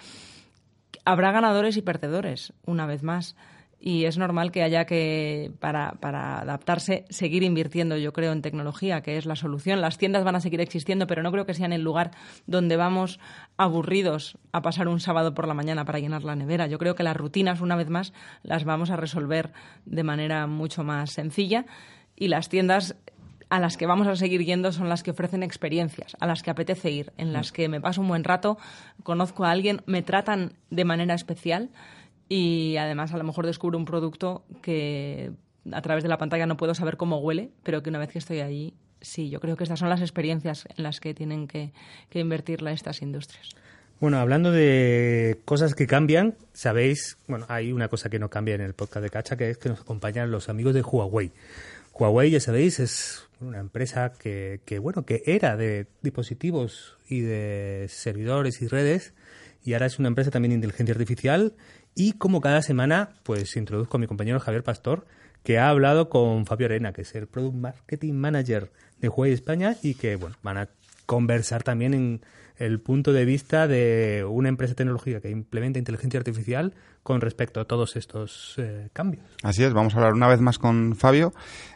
Habrá ganadores y perdedores, una vez más y es normal que haya que, para, para, adaptarse, seguir invirtiendo, yo creo, en tecnología, que es la solución. Las tiendas van a seguir existiendo, pero no creo que sean el lugar donde vamos aburridos a pasar un sábado por la mañana para llenar la nevera. Yo creo que las rutinas, una vez más, las vamos a resolver de manera mucho más sencilla y las tiendas a las que vamos a seguir yendo son las que ofrecen experiencias, a las que apetece ir, en las que me paso un buen rato, conozco a alguien, me tratan de manera especial y además a lo mejor descubro un producto que a través de la pantalla no puedo saber cómo huele, pero que una vez que estoy allí, sí, yo creo que estas son las experiencias en las que tienen que, que invertirla estas industrias. Bueno, hablando de cosas que cambian, sabéis, bueno, hay una cosa que no cambia en el podcast de Cacha, que es que nos acompañan los amigos de Huawei. Huawei, ya sabéis, es una empresa que, que bueno, que era de dispositivos y de servidores y redes, y ahora es una empresa también de inteligencia artificial y como cada semana, pues introduzco a mi compañero Javier Pastor, que ha hablado con Fabio Arena, que es el Product Marketing Manager de Huawei España y que bueno, van a conversar también en el punto de vista de una empresa tecnológica que implementa inteligencia artificial con respecto a todos estos eh, cambios. Así es, vamos a hablar una vez más con Fabio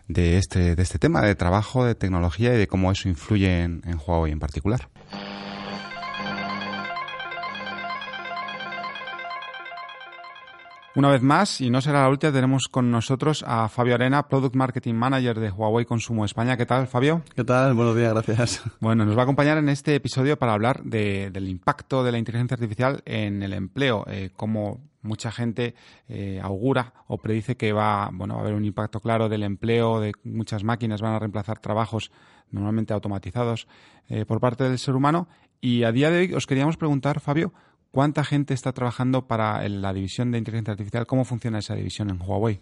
de este, de este tema de trabajo, de tecnología y de cómo eso influye en, en Huawei en particular. Una vez más, y no será la última, tenemos con nosotros a Fabio Arena, Product Marketing Manager de Huawei Consumo España. ¿Qué tal, Fabio? ¿Qué tal? Buenos días, gracias. Bueno, nos va a acompañar en este episodio para hablar del impacto de la inteligencia artificial en el empleo, eh, cómo mucha gente eh, augura o predice que va, bueno, va a haber un impacto claro del empleo, de muchas máquinas van a reemplazar trabajos normalmente automatizados eh, por parte del ser humano. Y a día de hoy os queríamos preguntar, Fabio, ¿Cuánta gente está trabajando para la división de inteligencia artificial? ¿Cómo funciona esa división en Huawei?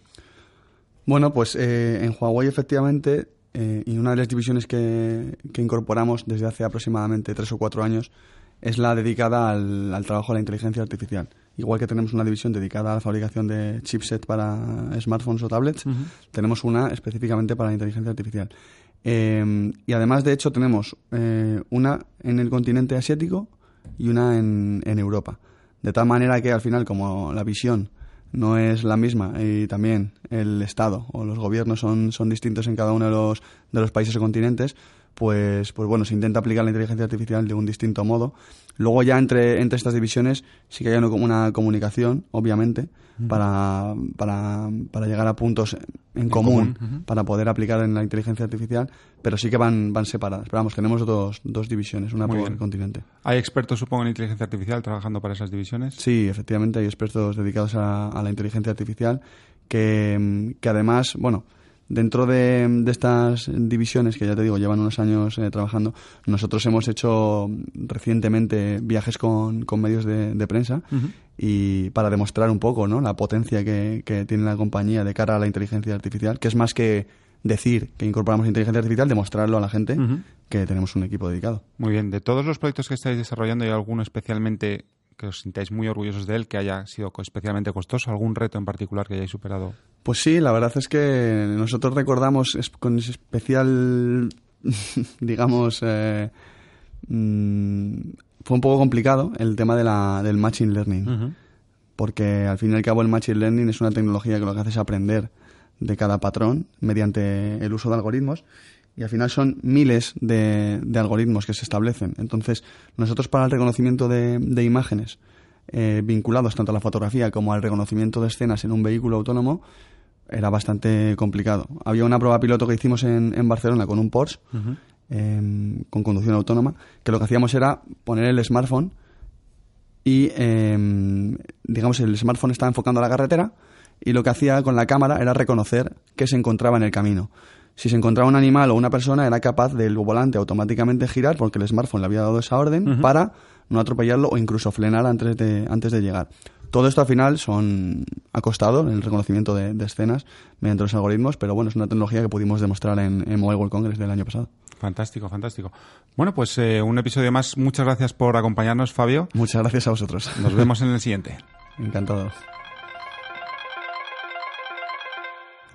Bueno, pues eh, en Huawei efectivamente, eh, y una de las divisiones que, incorporamos desde hace aproximadamente tres o cuatro años es la dedicada al, trabajo de la inteligencia artificial. Igual que tenemos una división dedicada a la fabricación de chipset para smartphones o tablets, tenemos una específicamente para la inteligencia artificial. Eh, y además, de hecho, tenemos una en el continente asiático, y una en, en Europa. De tal manera que al final, como la visión no es la misma y también el Estado o los gobiernos son, son distintos en cada uno de los, de los países o continentes, pues, pues bueno, se intenta aplicar la inteligencia artificial de un distinto modo. Luego ya entre, entre estas divisiones sí que hay una, una comunicación, obviamente, para, para, para, llegar a puntos en, común, para poder aplicar en la inteligencia artificial, pero sí que van, van separadas. Pero vamos, tenemos dos, dos divisiones, una por el continente. ¿Hay expertos, supongo, en inteligencia artificial trabajando para esas divisiones? Sí, efectivamente, hay expertos dedicados a, a la inteligencia artificial que, que además, bueno, Dentro de, estas divisiones, que ya te digo, llevan unos años eh, trabajando, nosotros hemos hecho recientemente viajes con, medios de, prensa y para demostrar un poco ¿no? la potencia que, tiene la compañía de cara a la inteligencia artificial, que es más que decir que incorporamos inteligencia artificial, demostrarlo a la gente que tenemos un equipo dedicado. Muy bien, de todos los proyectos que estáis desarrollando, ¿hay alguno especialmente que os sintáis muy orgullosos de él, que haya sido especialmente costoso? ¿Algún reto en particular que hayáis superado? Pues sí, la verdad es que nosotros recordamos con especial, digamos, eh, mm, fue un poco complicado el tema de la, del Machine Learning. Porque al fin y al cabo el Machine Learning es una tecnología que lo que hace es aprender de cada patrón mediante el uso de algoritmos y al final son miles de, algoritmos que se establecen. Entonces, nosotros para el reconocimiento de, imágenes eh, vinculados tanto a la fotografía como al reconocimiento de escenas en un vehículo autónomo era bastante complicado. Había una prueba piloto que hicimos en, en Barcelona con un Porsche em, con conducción autónoma, que lo que hacíamos era poner el smartphone y, em, digamos, el smartphone estaba enfocando a la carretera y lo que hacía con la cámara era reconocer que se encontraba en el camino si se encontraba un animal o una persona, era capaz del volante automáticamente girar porque el smartphone le había dado esa orden para no atropellarlo o incluso frenar antes de, antes de llegar. Todo esto al final son ha costado el reconocimiento de, escenas mediante los algoritmos, pero bueno, es una tecnología que pudimos demostrar en, en Mobile World Congress del año pasado. Fantástico, fantástico. Bueno, pues eh, un episodio más. Muchas gracias por acompañarnos, Fabio. Muchas gracias a vosotros. Nos vemos en el siguiente. Encantado.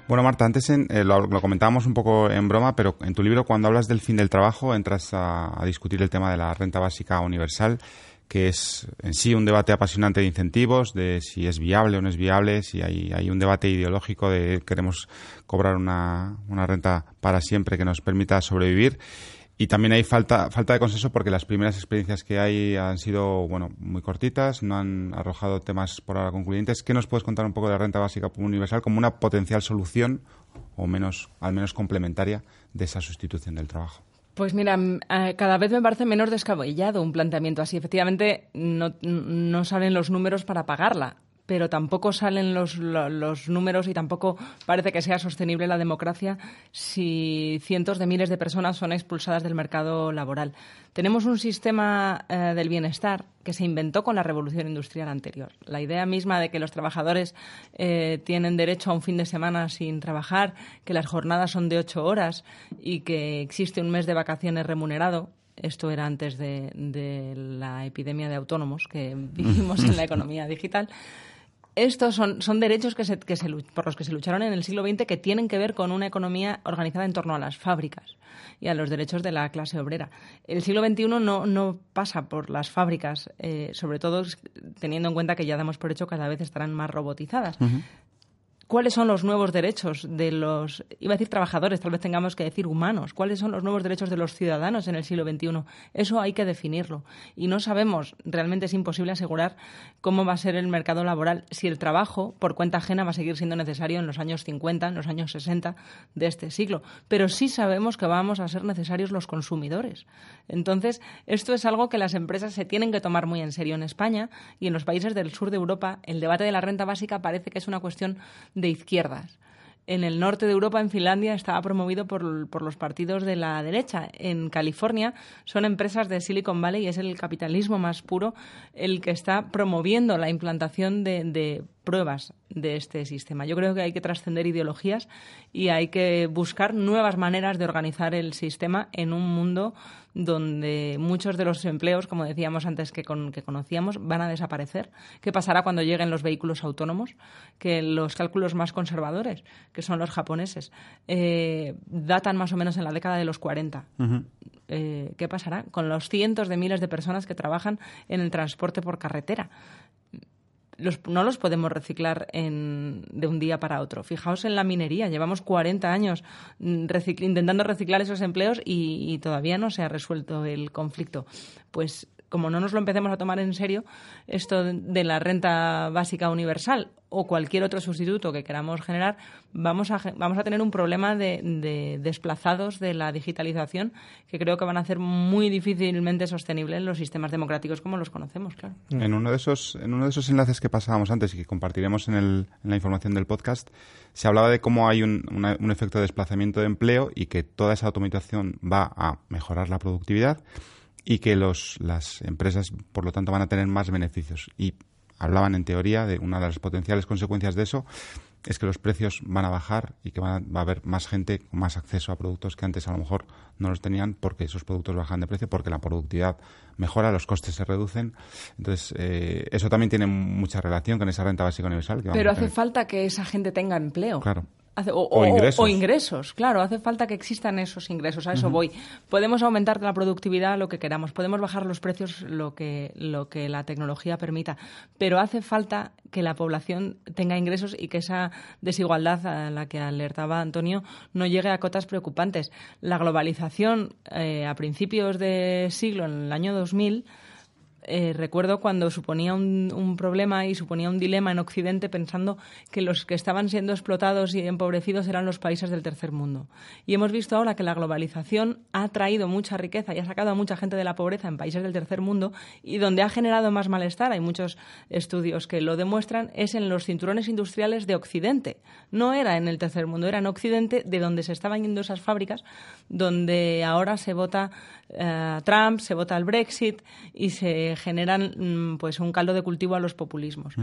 Bueno, Marta, antes eh, lo, comentábamos un poco en broma, pero en tu libro, cuando hablas del fin del trabajo, entras a, discutir el tema de la renta básica universal, que es en sí un debate apasionante de incentivos, de si es viable o no es viable, si hay, hay un debate ideológico de queremos cobrar una, una renta para siempre que nos permita sobrevivir. Y también hay falta, falta de consenso porque las primeras experiencias que hay han sido bueno, muy cortitas, no han arrojado temas por ahora concluyentes. ¿Qué nos puedes contar un poco de la renta básica universal como una potencial solución, o menos, al menos complementaria, de esa sustitución del trabajo? Pues mira, eh, cada vez me parece menos descabellado un planteamiento así. Efectivamente, no, no salen los números para pagarla pero tampoco salen los, los, números y tampoco parece que sea sostenible la democracia si cientos de miles de personas son expulsadas del mercado laboral. Tenemos un sistema eh, del bienestar que se inventó con la revolución industrial anterior. La idea misma de que los trabajadores eh, tienen derecho a un fin de semana sin trabajar, que las jornadas son de ocho horas y que existe un mes de vacaciones remunerado, esto era antes de, de, la epidemia de autónomos que vivimos en la economía digital, estos son, son derechos que se, que se, por los que se lucharon en el siglo XX que tienen que ver con una economía organizada en torno a las fábricas y a los derechos de la clase obrera. El siglo XXI no, no pasa por las fábricas, eh, sobre todo teniendo en cuenta que ya damos por hecho cada vez estarán más robotizadas cuáles son los nuevos derechos de los, iba a decir trabajadores, tal vez tengamos que decir humanos, cuáles son los nuevos derechos de los ciudadanos en el siglo XXI. Eso hay que definirlo. Y no sabemos, realmente es imposible asegurar cómo va a ser el mercado laboral si el trabajo por cuenta ajena va a seguir siendo necesario en los años 50, en los años 60 de este siglo. Pero sí sabemos que vamos a ser necesarios los consumidores. Entonces, esto es algo que las empresas se tienen que tomar muy en serio en España y en los países del sur de Europa. El debate de la renta básica parece que es una cuestión de izquierdas. En el norte de Europa, en Finlandia, estaba promovido por, por, los partidos de la derecha. En California son empresas de Silicon Valley y es el capitalismo más puro el que está promoviendo la implantación de, de pruebas de este sistema. Yo creo que hay que trascender ideologías y hay que buscar nuevas maneras de organizar el sistema en un mundo donde muchos de los empleos, como decíamos antes que, que conocíamos, van a desaparecer. ¿Qué pasará cuando lleguen los vehículos autónomos? Que los cálculos más conservadores, que son los japoneses, eh, datan más o menos en la década de los 40. Eh, ¿Qué pasará con los cientos de miles de personas que trabajan en el transporte por carretera? Los, no los podemos reciclar en, de un día para otro. Fijaos en la minería, llevamos 40 años mm, intentando reciclar esos empleos y, y todavía no se ha resuelto el conflicto. Pues como no nos lo empecemos a tomar en serio, esto de la renta básica universal o cualquier otro sustituto que queramos generar, vamos a, vamos a tener un problema de, desplazados de la digitalización que creo que van a hacer muy difícilmente sostenible en los sistemas democráticos como los conocemos, claro. En uno de esos, en uno de esos enlaces que pasábamos antes y que compartiremos en, el, la información del podcast, se hablaba de cómo hay un, un efecto de desplazamiento de empleo y que toda esa automatización va a mejorar la productividad y que los, las empresas, por lo tanto, van a tener más beneficios. Y hablaban, en teoría, de una de las potenciales consecuencias de eso es que los precios van a bajar y que va a haber más gente con más acceso a productos que antes a lo mejor no los tenían porque esos productos bajan de precio, porque la productividad mejora, los costes se reducen. Entonces, eh, eso también tiene mucha relación con esa renta básica universal. Pero hace falta que esa gente tenga empleo. Claro o, ingresos. claro, hace falta que existan esos ingresos, a eso voy. Podemos aumentar la productividad lo que queramos, podemos bajar los precios lo que, lo que la tecnología permita, pero hace falta que la población tenga ingresos y que esa desigualdad a la que alertaba Antonio no llegue a cotas preocupantes. La globalización eh, a principios de siglo, en el año 2000, eh, recuerdo cuando suponía un, problema y suponía un dilema en Occidente pensando que los que estaban siendo explotados y empobrecidos eran los países del tercer mundo. Y hemos visto ahora que la globalización ha traído mucha riqueza y ha sacado a mucha gente de la pobreza en países del tercer mundo y donde ha generado más malestar, hay muchos estudios que lo demuestran, es en los cinturones industriales de Occidente. No era en el tercer mundo, era en Occidente de donde se estaban yendo esas fábricas, donde ahora se vota eh, Trump, se vota el Brexit y se generan mm, pues un caldo de cultivo a los populismos.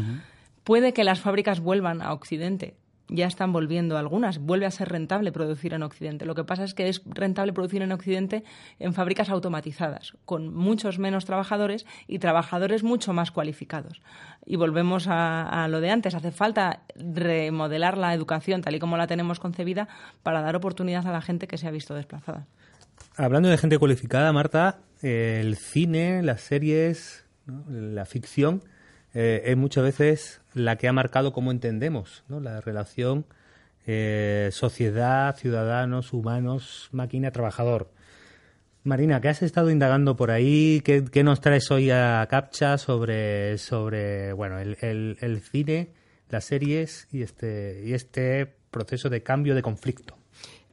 Puede que las fábricas vuelvan a Occidente. Ya están volviendo algunas. Vuelve a ser rentable producir en Occidente. Lo que pasa es que es rentable producir en Occidente en fábricas automatizadas, con muchos menos trabajadores y trabajadores mucho más cualificados. Y volvemos a, a lo de antes. Hace falta remodelar la educación tal y como la tenemos concebida para dar oportunidad a la gente que se ha visto desplazada hablando de gente cualificada, Marta, el cine, las series, la ficción, eh, es muchas veces la que ha marcado cómo entendemos la relación eh, sociedad, ciudadanos, humanos, máquina, trabajador. Marina, ¿qué has estado indagando por ahí? ¿Qué, nos traes hoy a Captcha sobre, sobre bueno, el, el cine, las series y este, y este proceso de cambio de conflicto?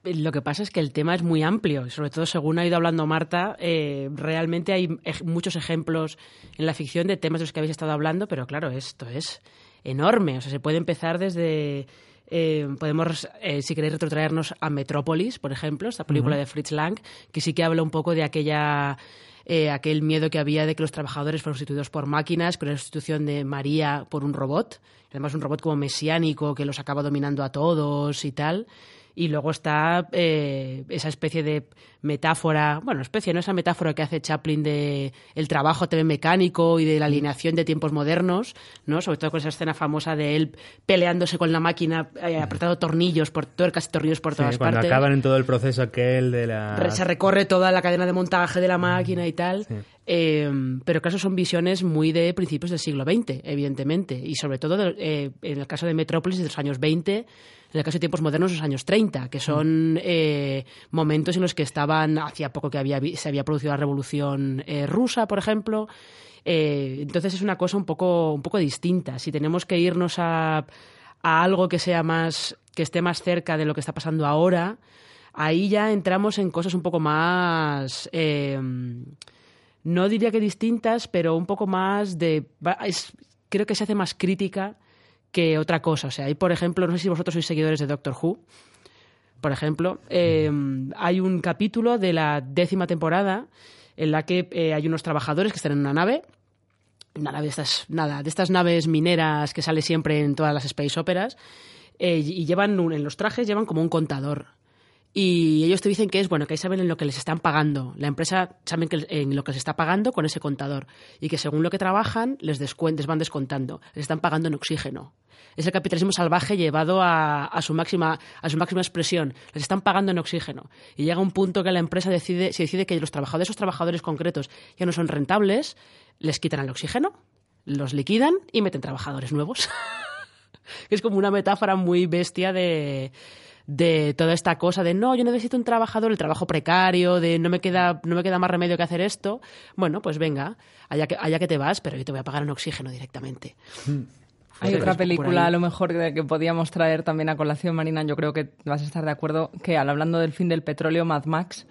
Lo que pasa es que el tema es muy amplio, sobre todo según ha ido hablando Marta, eh, realmente hay muchos ejemplos en la ficción de temas de los que habéis estado hablando, pero claro, esto es enorme. O sea, se puede empezar desde. Eh, podemos, eh, si queréis, retrotraernos a Metrópolis, por ejemplo, esta película de Fritz Lang, que sí que habla un poco de aquella. aquel miedo que había de que los trabajadores fueron sustituidos por máquinas, con la sustitución de María por un robot, además un robot como mesiánico que los acaba dominando a todos y tal. Y luego está eh, esa especie de metáfora, bueno, especie, no esa metáfora que hace Chaplin de el trabajo TV mecánico y de la alineación de tiempos modernos, ¿no? Sobre todo con esa escena famosa de él peleándose con la máquina, eh, apretando tornillos, por, tuercas y tornillos por todas cuando partes. acaban en todo el proceso aquel de la... Se recorre toda la cadena de montaje de la máquina y tal. Eh, pero claro, son visiones muy de principios del siglo XX, evidentemente. Y sobre todo en el caso de Metrópolis de los años 20 en el caso de tiempos modernos, los años 30, que son eh, momentos en los que estaban, hacía poco que había, se había producido la revolución eh, rusa, por ejemplo. Eh, entonces es una cosa un poco, un poco distinta. Si tenemos que irnos a, a algo que sea más, que esté más cerca de lo que está pasando ahora, ahí ya entramos en cosas un poco más no diría que distintas, pero un poco más de. creo que se hace más crítica que otra cosa. O sea, hay, por ejemplo, no sé si vosotros sois seguidores de Doctor Who, por ejemplo, eh, hay un capítulo de la décima temporada en la que eh, hay unos trabajadores que están en una nave, una nave de estas, nada, de estas naves mineras que sale siempre en todas las space operas, eh, y llevan en los trajes llevan como un contador. Y ellos te dicen que es bueno que ahí saben en lo que les están pagando. La empresa saben que en lo que les está pagando con ese contador. Y que según lo que trabajan les, les van descontando. Les están pagando en oxígeno es el capitalismo salvaje llevado a, su máxima a su máxima expresión les están pagando en oxígeno y llega un punto que la empresa decide si decide que los trabajadores esos trabajadores concretos ya no son rentables les quitan el oxígeno los liquidan y meten trabajadores nuevos. es como una metáfora muy bestia de, de toda esta cosa de no, yo necesito un trabajador, el trabajo precario, de no me queda, no me queda más remedio que hacer esto. Bueno, pues venga, allá que, allá que te vas, pero yo te voy a pagar un oxígeno directamente. Hay otra película a lo mejor que, podíamos traer también a colación, Marina, yo creo que vas a estar de acuerdo, que al hablando del fin del petróleo, Mad Max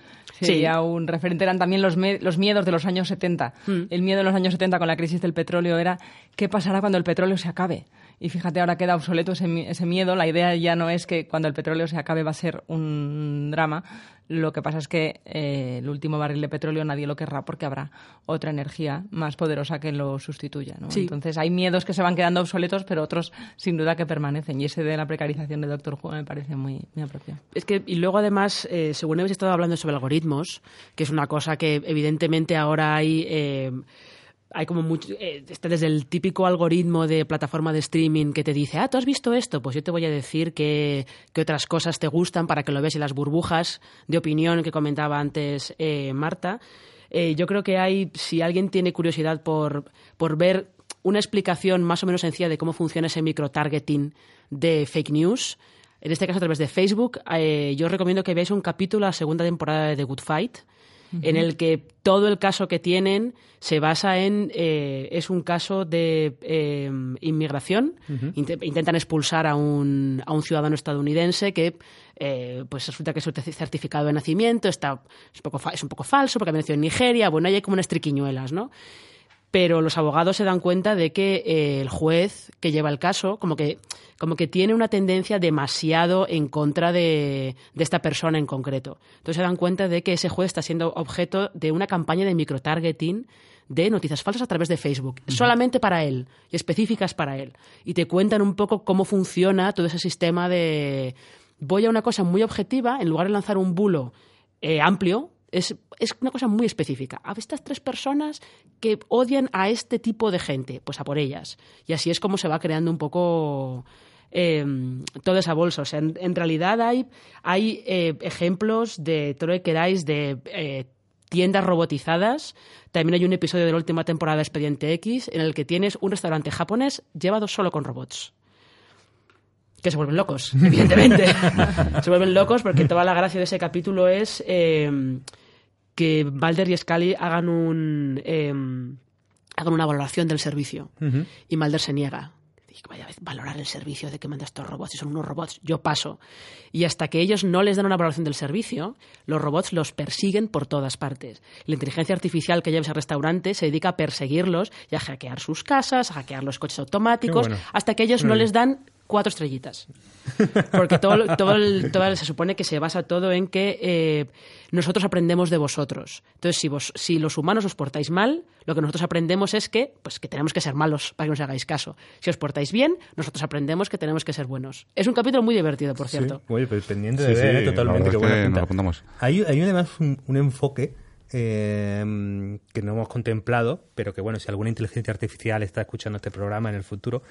sería un referente, eran también los, me- los miedos de los años 70. Mm. El miedo de los años 70 con la crisis del petróleo era qué pasará cuando el petróleo se acabe. Y fíjate, ahora queda obsoleto ese, ese miedo. La idea ya no es que cuando el petróleo se acabe va a ser un drama. Lo que pasa es que eh, el último barril de petróleo nadie lo querrá porque habrá otra energía más poderosa que lo sustituya. ¿no? Sí. Entonces hay miedos que se van quedando obsoletos, pero otros sin duda que permanecen. Y ese de la precarización de Doctor Who me parece muy, muy apropiado. Es que, y luego además, eh, según habéis estado hablando sobre algoritmos, que es una cosa que evidentemente ahora hay, eh, hay como mucho, eh, está desde el típico algoritmo de plataforma de streaming que te dice, ah, ¿tú has visto esto? Pues yo te voy a decir que, que otras cosas te gustan para que lo veas y las burbujas de opinión que comentaba antes eh, Marta. Eh, yo creo que hay, si alguien tiene curiosidad por, por ver una explicación más o menos sencilla de cómo funciona ese microtargeting de fake news, en este caso a través de Facebook, yo os recomiendo que veáis un capítulo, la segunda temporada de The Good Fight, en el que todo el caso que tienen se basa en eh, es un caso de eh, inmigración. Inte- intentan expulsar a un, a un ciudadano estadounidense que eh, pues resulta que su certificado de nacimiento está es un poco fa- es un poco falso porque ha nacido en Nigeria. Bueno ahí hay como unas triquiñuelas no pero los abogados se dan cuenta de que eh, el juez que lleva el caso como que como que tiene una tendencia demasiado en contra de, de esta persona en concreto. Entonces se dan cuenta de que ese juez está siendo objeto de una campaña de microtargeting de noticias falsas a través de Facebook, solamente para él y específicas para él. Y te cuentan un poco cómo funciona todo ese sistema de voy a una cosa muy objetiva en lugar de lanzar un bulo eh, amplio, es, es una cosa muy específica. A estas tres personas que odian a este tipo de gente, pues a por ellas. Y así es como se va creando un poco eh, toda esa bolsa. O sea, en, realidad hay, hay eh, ejemplos de que de eh, tiendas robotizadas. También hay un episodio de la última temporada de Expediente X en el que tienes un restaurante japonés llevado solo con robots que se vuelven locos, evidentemente. se vuelven locos porque toda la gracia de ese capítulo es eh, que Balder y Scully hagan un eh, hagan una valoración del servicio y Mulder se niega. Dice, vaya a valorar el servicio de que manda estos robots, si son unos robots, yo paso. Y hasta que ellos no les dan una valoración del servicio, los robots los persiguen por todas partes. La inteligencia artificial que lleva ese restaurante se dedica a perseguirlos y a hackear sus casas, a hackear los coches automáticos, bueno. hasta que ellos no les dan cuatro estrellitas. Porque todo, todo, el- todo el- se supone que se basa todo en que eh, nosotros aprendemos de vosotros. Entonces, si, vos, si los humanos os portáis mal, lo que nosotros aprendemos es que, pues, que tenemos que ser malos para que nos hagáis caso. Si os portáis bien, nosotros aprendemos que tenemos que ser buenos. Es un capítulo muy divertido, por cierto. Sí. Oye, pues pendiente Sí, de ver, sí, ¿eh? la totalmente. buena que nos lo apuntamos. Hay, hay además un, un enfoque eh, que no hemos contemplado, pero que bueno, si alguna inteligencia artificial está escuchando este programa en el futuro,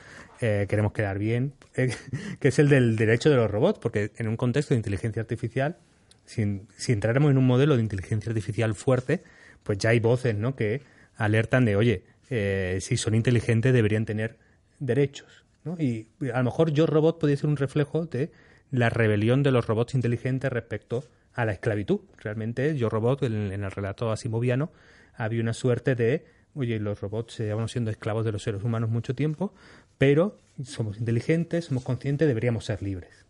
eh, queremos quedar bien, eh, que es el del derecho de los robots, porque en un contexto de inteligencia artificial, si, si entráramos en un modelo de inteligencia artificial fuerte, pues ya hay voces ¿no? que alertan de, oye, eh, si son inteligentes deberían tener derechos. ¿no? Y a lo mejor Yo Robot podría ser un reflejo de la rebelión de los robots inteligentes respecto a la esclavitud. Realmente Yo Robot, en, en el relato asimoviano, había una suerte de, oye, los robots llevamos siendo esclavos de los seres humanos mucho tiempo, pero somos inteligentes, somos conscientes, deberíamos ser libres.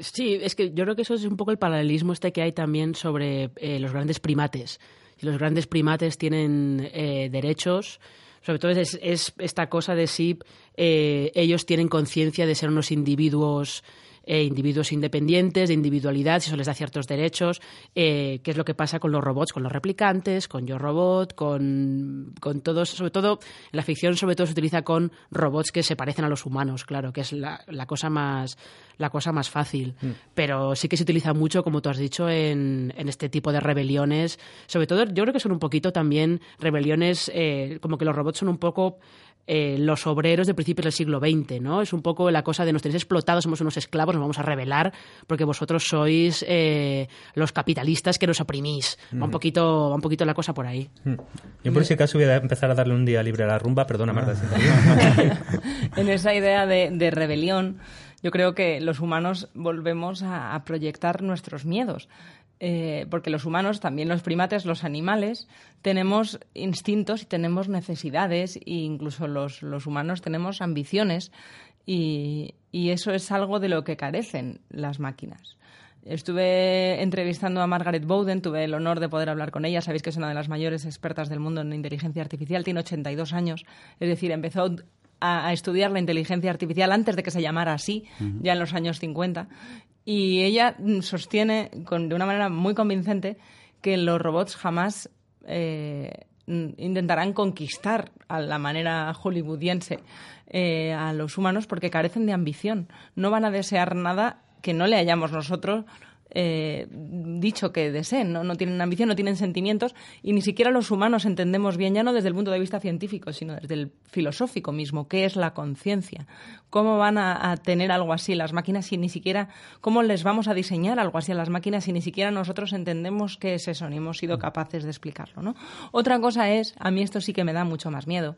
Sí, es que yo creo que eso es un poco el paralelismo este que hay también sobre eh, los grandes primates. Los grandes primates tienen eh, derechos, sobre todo es, es esta cosa de si eh, ellos tienen conciencia de ser unos individuos eh, individuos independientes, de individualidad, si eso les da ciertos derechos, eh, qué es lo que pasa con los robots, con los replicantes, con Yo Robot, con, con todos, sobre todo en la ficción sobre todo se utiliza con robots que se parecen a los humanos, claro, que es la, la cosa más la cosa más fácil. Pero sí que se utiliza mucho, como tú has dicho, en, en este tipo de rebeliones. Sobre todo, yo creo que son un poquito también rebeliones, eh, como que los robots son un poco eh, los obreros de principios del siglo XX, ¿no? Es un poco la cosa de nos tenéis explotados, somos unos esclavos, nos vamos a rebelar porque vosotros sois eh, los capitalistas que nos oprimís. Va un poquito, va un poquito la cosa por ahí. Yo por ese caso voy a empezar a darle un día libre a la rumba, perdona Marta. en esa idea de, de rebelión, yo creo que los humanos volvemos a, a proyectar nuestros miedos. Eh, porque los humanos, también los primates, los animales, tenemos instintos y tenemos necesidades, e incluso los, los humanos tenemos ambiciones, y, y eso es algo de lo que carecen las máquinas. Estuve entrevistando a Margaret Bowden, tuve el honor de poder hablar con ella. Sabéis que es una de las mayores expertas del mundo en inteligencia artificial, tiene 82 años, es decir, empezó a, a estudiar la inteligencia artificial antes de que se llamara así, ya en los años 50. Y ella sostiene con, de una manera muy convincente que los robots jamás eh, intentarán conquistar a la manera hollywoodiense eh, a los humanos porque carecen de ambición. No van a desear nada que no le hayamos nosotros eh, dicho que deseen, ¿no? no tienen ambición, no tienen sentimientos y ni siquiera los humanos entendemos bien, ya no desde el punto de vista científico, sino desde el filosófico mismo, qué es la conciencia, cómo van a, tener algo así las máquinas si ni siquiera, cómo les vamos a diseñar algo así a las máquinas si ni siquiera nosotros entendemos qué es eso, ni hemos sido capaces de explicarlo. ¿no? Otra cosa es, a mí esto sí que me da mucho más miedo,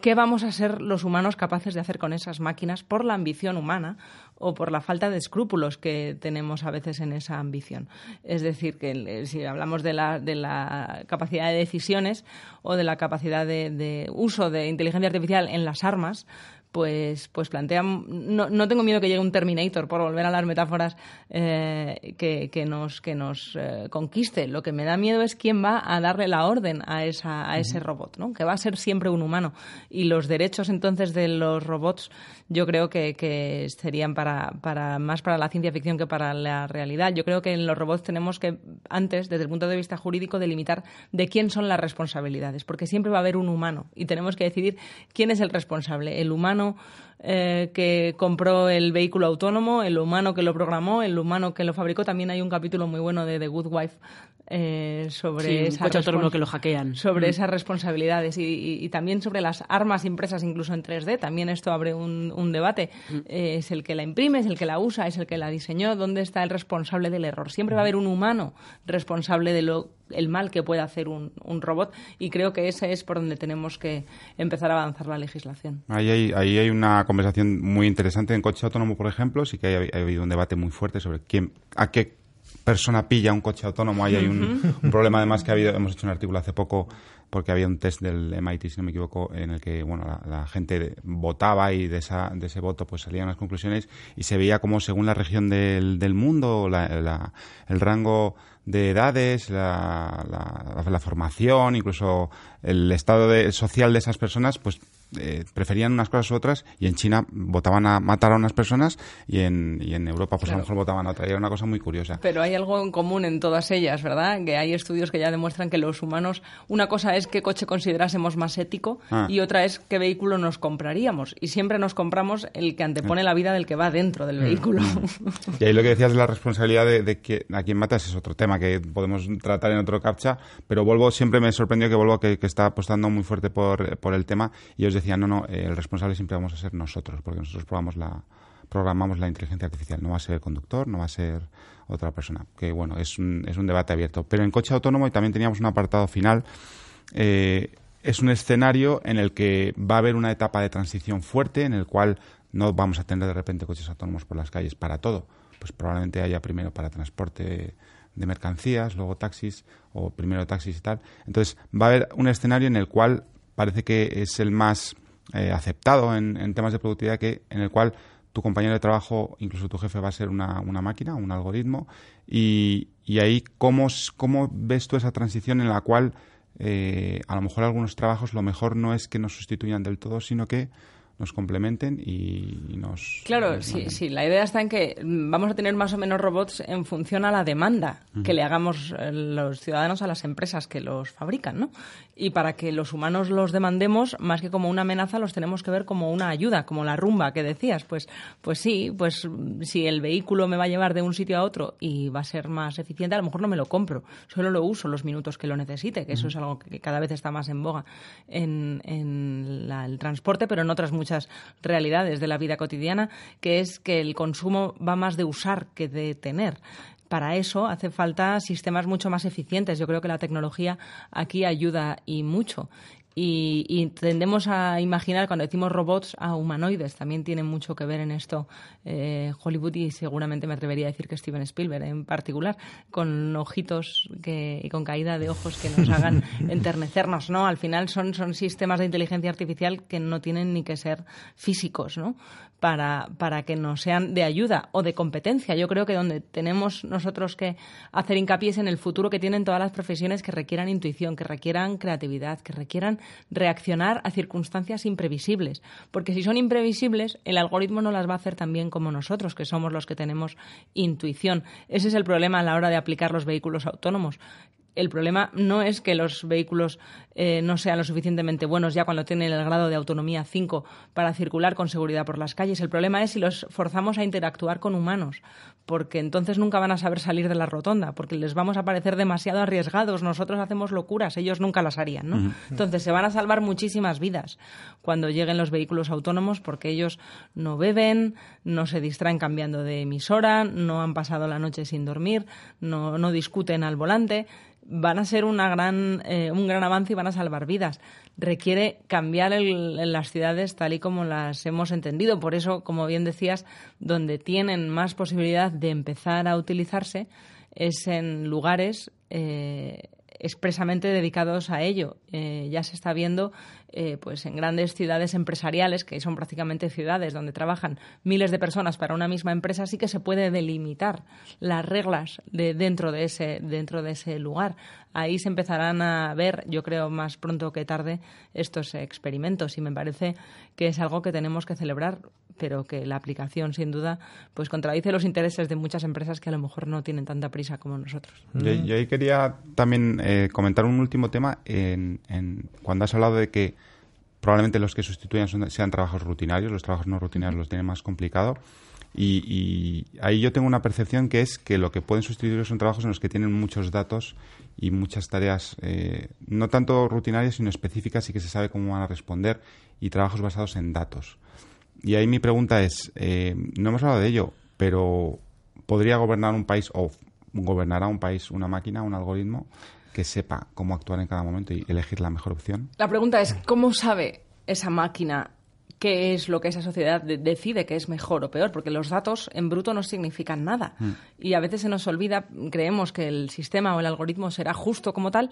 ¿Qué vamos a ser los humanos capaces de hacer con esas máquinas por la ambición humana o por la falta de escrúpulos que tenemos a veces en esa ambición? Es decir, que si hablamos de la, de la capacidad de decisiones o de la capacidad de uso de inteligencia artificial en las armas, pues, pues plantea. No, no, tengo miedo que llegue un Terminator, por volver a las metáforas, eh, que, que, nos, que nos eh, conquiste. Lo que me da miedo es quién va a darle la orden a, esa, a ese robot, ¿no? que va a ser siempre un humano. Y los derechos entonces de los robots, yo creo que, que serían para, para, más para la ciencia ficción que para la realidad. Yo creo que en los robots tenemos que, antes, desde el punto de vista jurídico, delimitar de quién son las responsabilidades, porque siempre va a haber un humano y tenemos que decidir quién es el responsable, el humano não eh, que compró el vehículo autónomo, el humano que lo programó, el humano que lo fabricó. También hay un capítulo muy bueno de The Good Wife eh, sobre sí, esa coche autónomo que lo hackean. sobre Mm. esas responsabilidades y, y- y también sobre las armas impresas incluso en 3D. También esto abre un, un debate. Mm. Eh, es el que la imprime, es el que la usa, es el que la diseñó. ¿Dónde está el responsable del error? Siempre va a haber un humano responsable de lo el mal que puede hacer un, un robot y creo que ese es por donde tenemos que empezar a avanzar la legislación. Ahí hay, ahí hay una conversación muy interesante en coche autónomo, por ejemplo. Sí que ha, ha habido un debate muy fuerte sobre quién, a qué persona pilla un coche autónomo. Ahí hay un, un problema además que ha habido. Hemos hecho un artículo hace poco porque había un test del MIT, si no me equivoco, en el que bueno la, la gente votaba y de, esa, de ese voto pues salían las conclusiones y se veía como según la región del, del mundo, la, la, el rango de edades, la, la, la, formación, incluso el estado de, social de esas personas, pues eh, preferían unas cosas u otras y en China votaban a matar a unas personas y en, y en Europa pues claro. a lo mejor votaban a otras. Era una cosa muy curiosa. Pero hay algo en común en todas ellas, ¿verdad? Que hay estudios que ya demuestran que los humanos, una cosa es qué coche considerásemos más ético ah. y otra es qué vehículo nos compraríamos. Y siempre nos compramos el que antepone la vida del que va dentro del vehículo. y ahí lo que decías de la responsabilidad de, de que a quien matas es otro tema que podemos tratar en otro captcha, pero Volvo siempre me sorprendió que Volvo que, que está apostando muy fuerte por, por el tema y os decía, no, no, eh, el responsable siempre vamos a ser nosotros, porque nosotros probamos la, programamos la inteligencia artificial, no va a ser el conductor, no va a ser otra persona, que bueno, es un, es un debate abierto. Pero en coche autónomo y también teníamos un apartado final, eh, es un escenario en el que va a haber una etapa de transición fuerte, en el cual no vamos a tener de repente coches autónomos por las calles para todo, pues probablemente haya primero para transporte de mercancías, luego taxis, o primero taxis y tal. Entonces va a haber un escenario en el cual parece que es el más eh, aceptado en, temas de productividad, que en el cual tu compañero de trabajo, incluso tu jefe, va a ser una, máquina, un algoritmo. Y, y ahí, ¿cómo, ¿cómo, ves tú esa transición en la cual eh, a lo mejor algunos trabajos lo mejor no es que nos sustituyan del todo, sino que nos complementen y nos... Claro, sí, sí, la idea está en que vamos a tener más o menos robots en función a la demanda que le hagamos eh, los ciudadanos a las empresas que los fabrican, ¿no? Y para que los humanos los demandemos, más que como una amenaza, los tenemos que ver como una ayuda, como la rumba que decías. Pues, pues sí, pues si el vehículo me va a llevar de un sitio a otro y va a ser más eficiente, a lo mejor no me lo compro, solo lo uso los minutos que lo necesite, que eso es algo que cada vez está más en boga en, en la- el transporte, pero en otras muchas realidades de la vida cotidiana, que es que el consumo va más de usar que de tener. Para eso hace falta sistemas mucho más eficientes. Yo creo que la tecnología aquí ayuda y mucho. Y, y tendemos a imaginar, cuando decimos robots, a humanoides. También tiene mucho que ver en esto eh, Hollywood y seguramente me atrevería a decir que Steven Spielberg en particular, con ojitos que, y con caída de ojos que nos hagan enternecernos. ¿no? Al final son, son sistemas de inteligencia artificial que no tienen ni que ser físicos, ¿no? Para, para que nos sean de ayuda o de competencia. Yo creo que donde tenemos nosotros que hacer hincapié es en el futuro que tienen todas las profesiones que requieran intuición, que requieran creatividad, que requieran reaccionar a circunstancias imprevisibles. Porque si son imprevisibles, el algoritmo no las va a hacer tan bien como nosotros, que somos los que tenemos intuición. Ese es el problema a la hora de aplicar los vehículos autónomos. El problema no es que los vehículos eh, no sean lo suficientemente buenos ya cuando tienen el grado de autonomía 5 para circular con seguridad por las calles. El problema es si los forzamos a interactuar con humanos, porque entonces nunca van a saber salir de la rotonda, porque les vamos a parecer demasiado arriesgados. Nosotros hacemos locuras, ellos nunca las harían. ¿no? Entonces se van a salvar muchísimas vidas cuando lleguen los vehículos autónomos, porque ellos no beben, no se distraen cambiando de emisora, no han pasado la noche sin dormir, no, no discuten al volante van a ser una gran, eh, un gran avance y van a salvar vidas. Requiere cambiar el- las ciudades tal y como las hemos entendido. Por eso, como bien decías, donde tienen más posibilidad de empezar a utilizarse es en lugares eh, expresamente dedicados a ello. Eh, ya se está viendo eh, pues en grandes ciudades empresariales, que son prácticamente ciudades donde trabajan miles de personas para una misma empresa, sí que se puede delimitar las reglas de dentro de ese dentro de ese lugar. Ahí se empezarán a ver, yo creo más pronto que tarde, estos experimentos y me parece que es algo que tenemos que celebrar, pero que la aplicación sin duda pues contradice los intereses de muchas empresas que a lo mejor no tienen tanta prisa como nosotros. Yo, yo ahí quería también eh, comentar un último tema en, en- cuando has hablado de que probablemente los que sustituyan son- sean trabajos rutinarios, los trabajos no rutinarios los tienen más complicado. Y, y ahí yo tengo una percepción que es que lo que pueden sustituir son trabajos en los que tienen muchos datos y muchas tareas, eh, no tanto rutinarias, sino específicas y que se sabe cómo van a responder y trabajos basados en datos. Y ahí mi pregunta es, eh, no hemos hablado de ello, pero ¿podría gobernar un país o gobernará un país una máquina, un algoritmo que sepa cómo actuar en cada momento y elegir la mejor opción? La pregunta es, ¿cómo sabe esa máquina qué es lo que esa sociedad de- decide que es mejor o peor? Porque los datos en bruto no significan nada. Y a veces se nos olvida, creemos que el sistema o el algoritmo será justo como tal,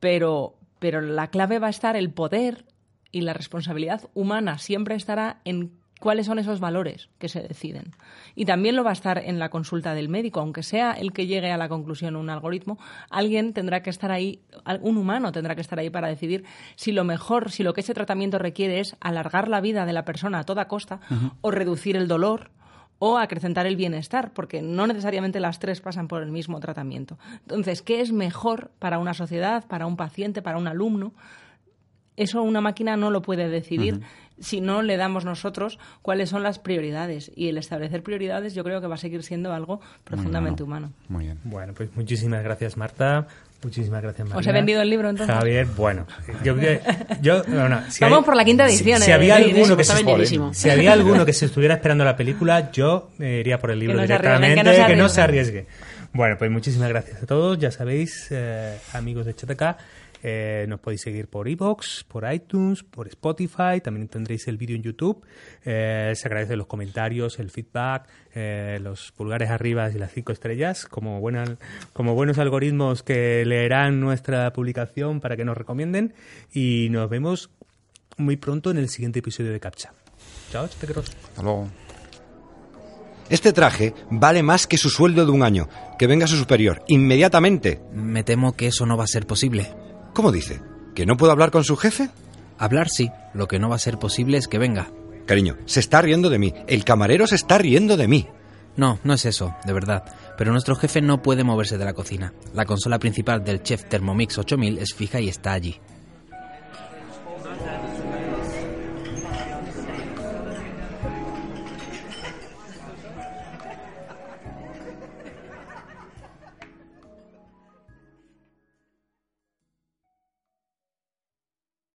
pero, pero la clave va a estar el poder y la responsabilidad humana siempre estará en cuáles son esos valores que se deciden. Y también lo va a estar en la consulta del médico, aunque sea el que llegue a la conclusión un algoritmo, alguien tendrá que estar ahí, un humano tendrá que estar ahí para decidir si lo mejor, si lo que ese tratamiento requiere es alargar la vida de la persona a toda costa o reducir el dolor o acrecentar el bienestar, porque no necesariamente las tres pasan por el mismo tratamiento. Entonces, ¿qué es mejor para una sociedad, para un paciente, para un alumno? Eso una máquina no lo puede decidir si no le damos nosotros cuáles son las prioridades. Y el establecer prioridades yo creo que va a seguir siendo algo profundamente humano. Muy bien. Bueno, pues muchísimas gracias, Marta. Muchísimas gracias, María. ¿Os he vendido el libro, entonces? Javier, bueno, yo, creo que- yo bueno, si Vamos hay- por la quinta edición, Si, si eh, había alguno que se, si había alguno que se estuviera esperando la película, yo eh, iría por el libro directamente, que no se que no se arriesguen. arriesgue. Bueno, pues muchísimas gracias a todos. Ya sabéis, eh, amigos de Chataca, eh, nos podéis seguir por iVoox, por iTunes, por Spotify. También tendréis el vídeo en YouTube. Eh, se agradecen los comentarios, el feedback, eh, los pulgares arriba y las cinco estrellas, como, buena- como buenos algoritmos que leerán nuestra publicación para que nos recomienden. Y nos vemos muy pronto en el siguiente episodio de Captcha. Chao, chatequeros. Hasta luego. Este traje vale más que su sueldo de un año. Que venga su superior, inmediatamente. Me temo que eso no va a ser posible. ¿Cómo dice? ¿Que no puedo hablar con su jefe? Hablar sí, lo que no va a ser posible es que venga. Cariño, se está riendo de mí. El camarero se está riendo de mí. No, no es eso, de verdad. Pero nuestro jefe no puede moverse de la cocina. La consola principal del chef Thermomix 8000 es fija y está allí.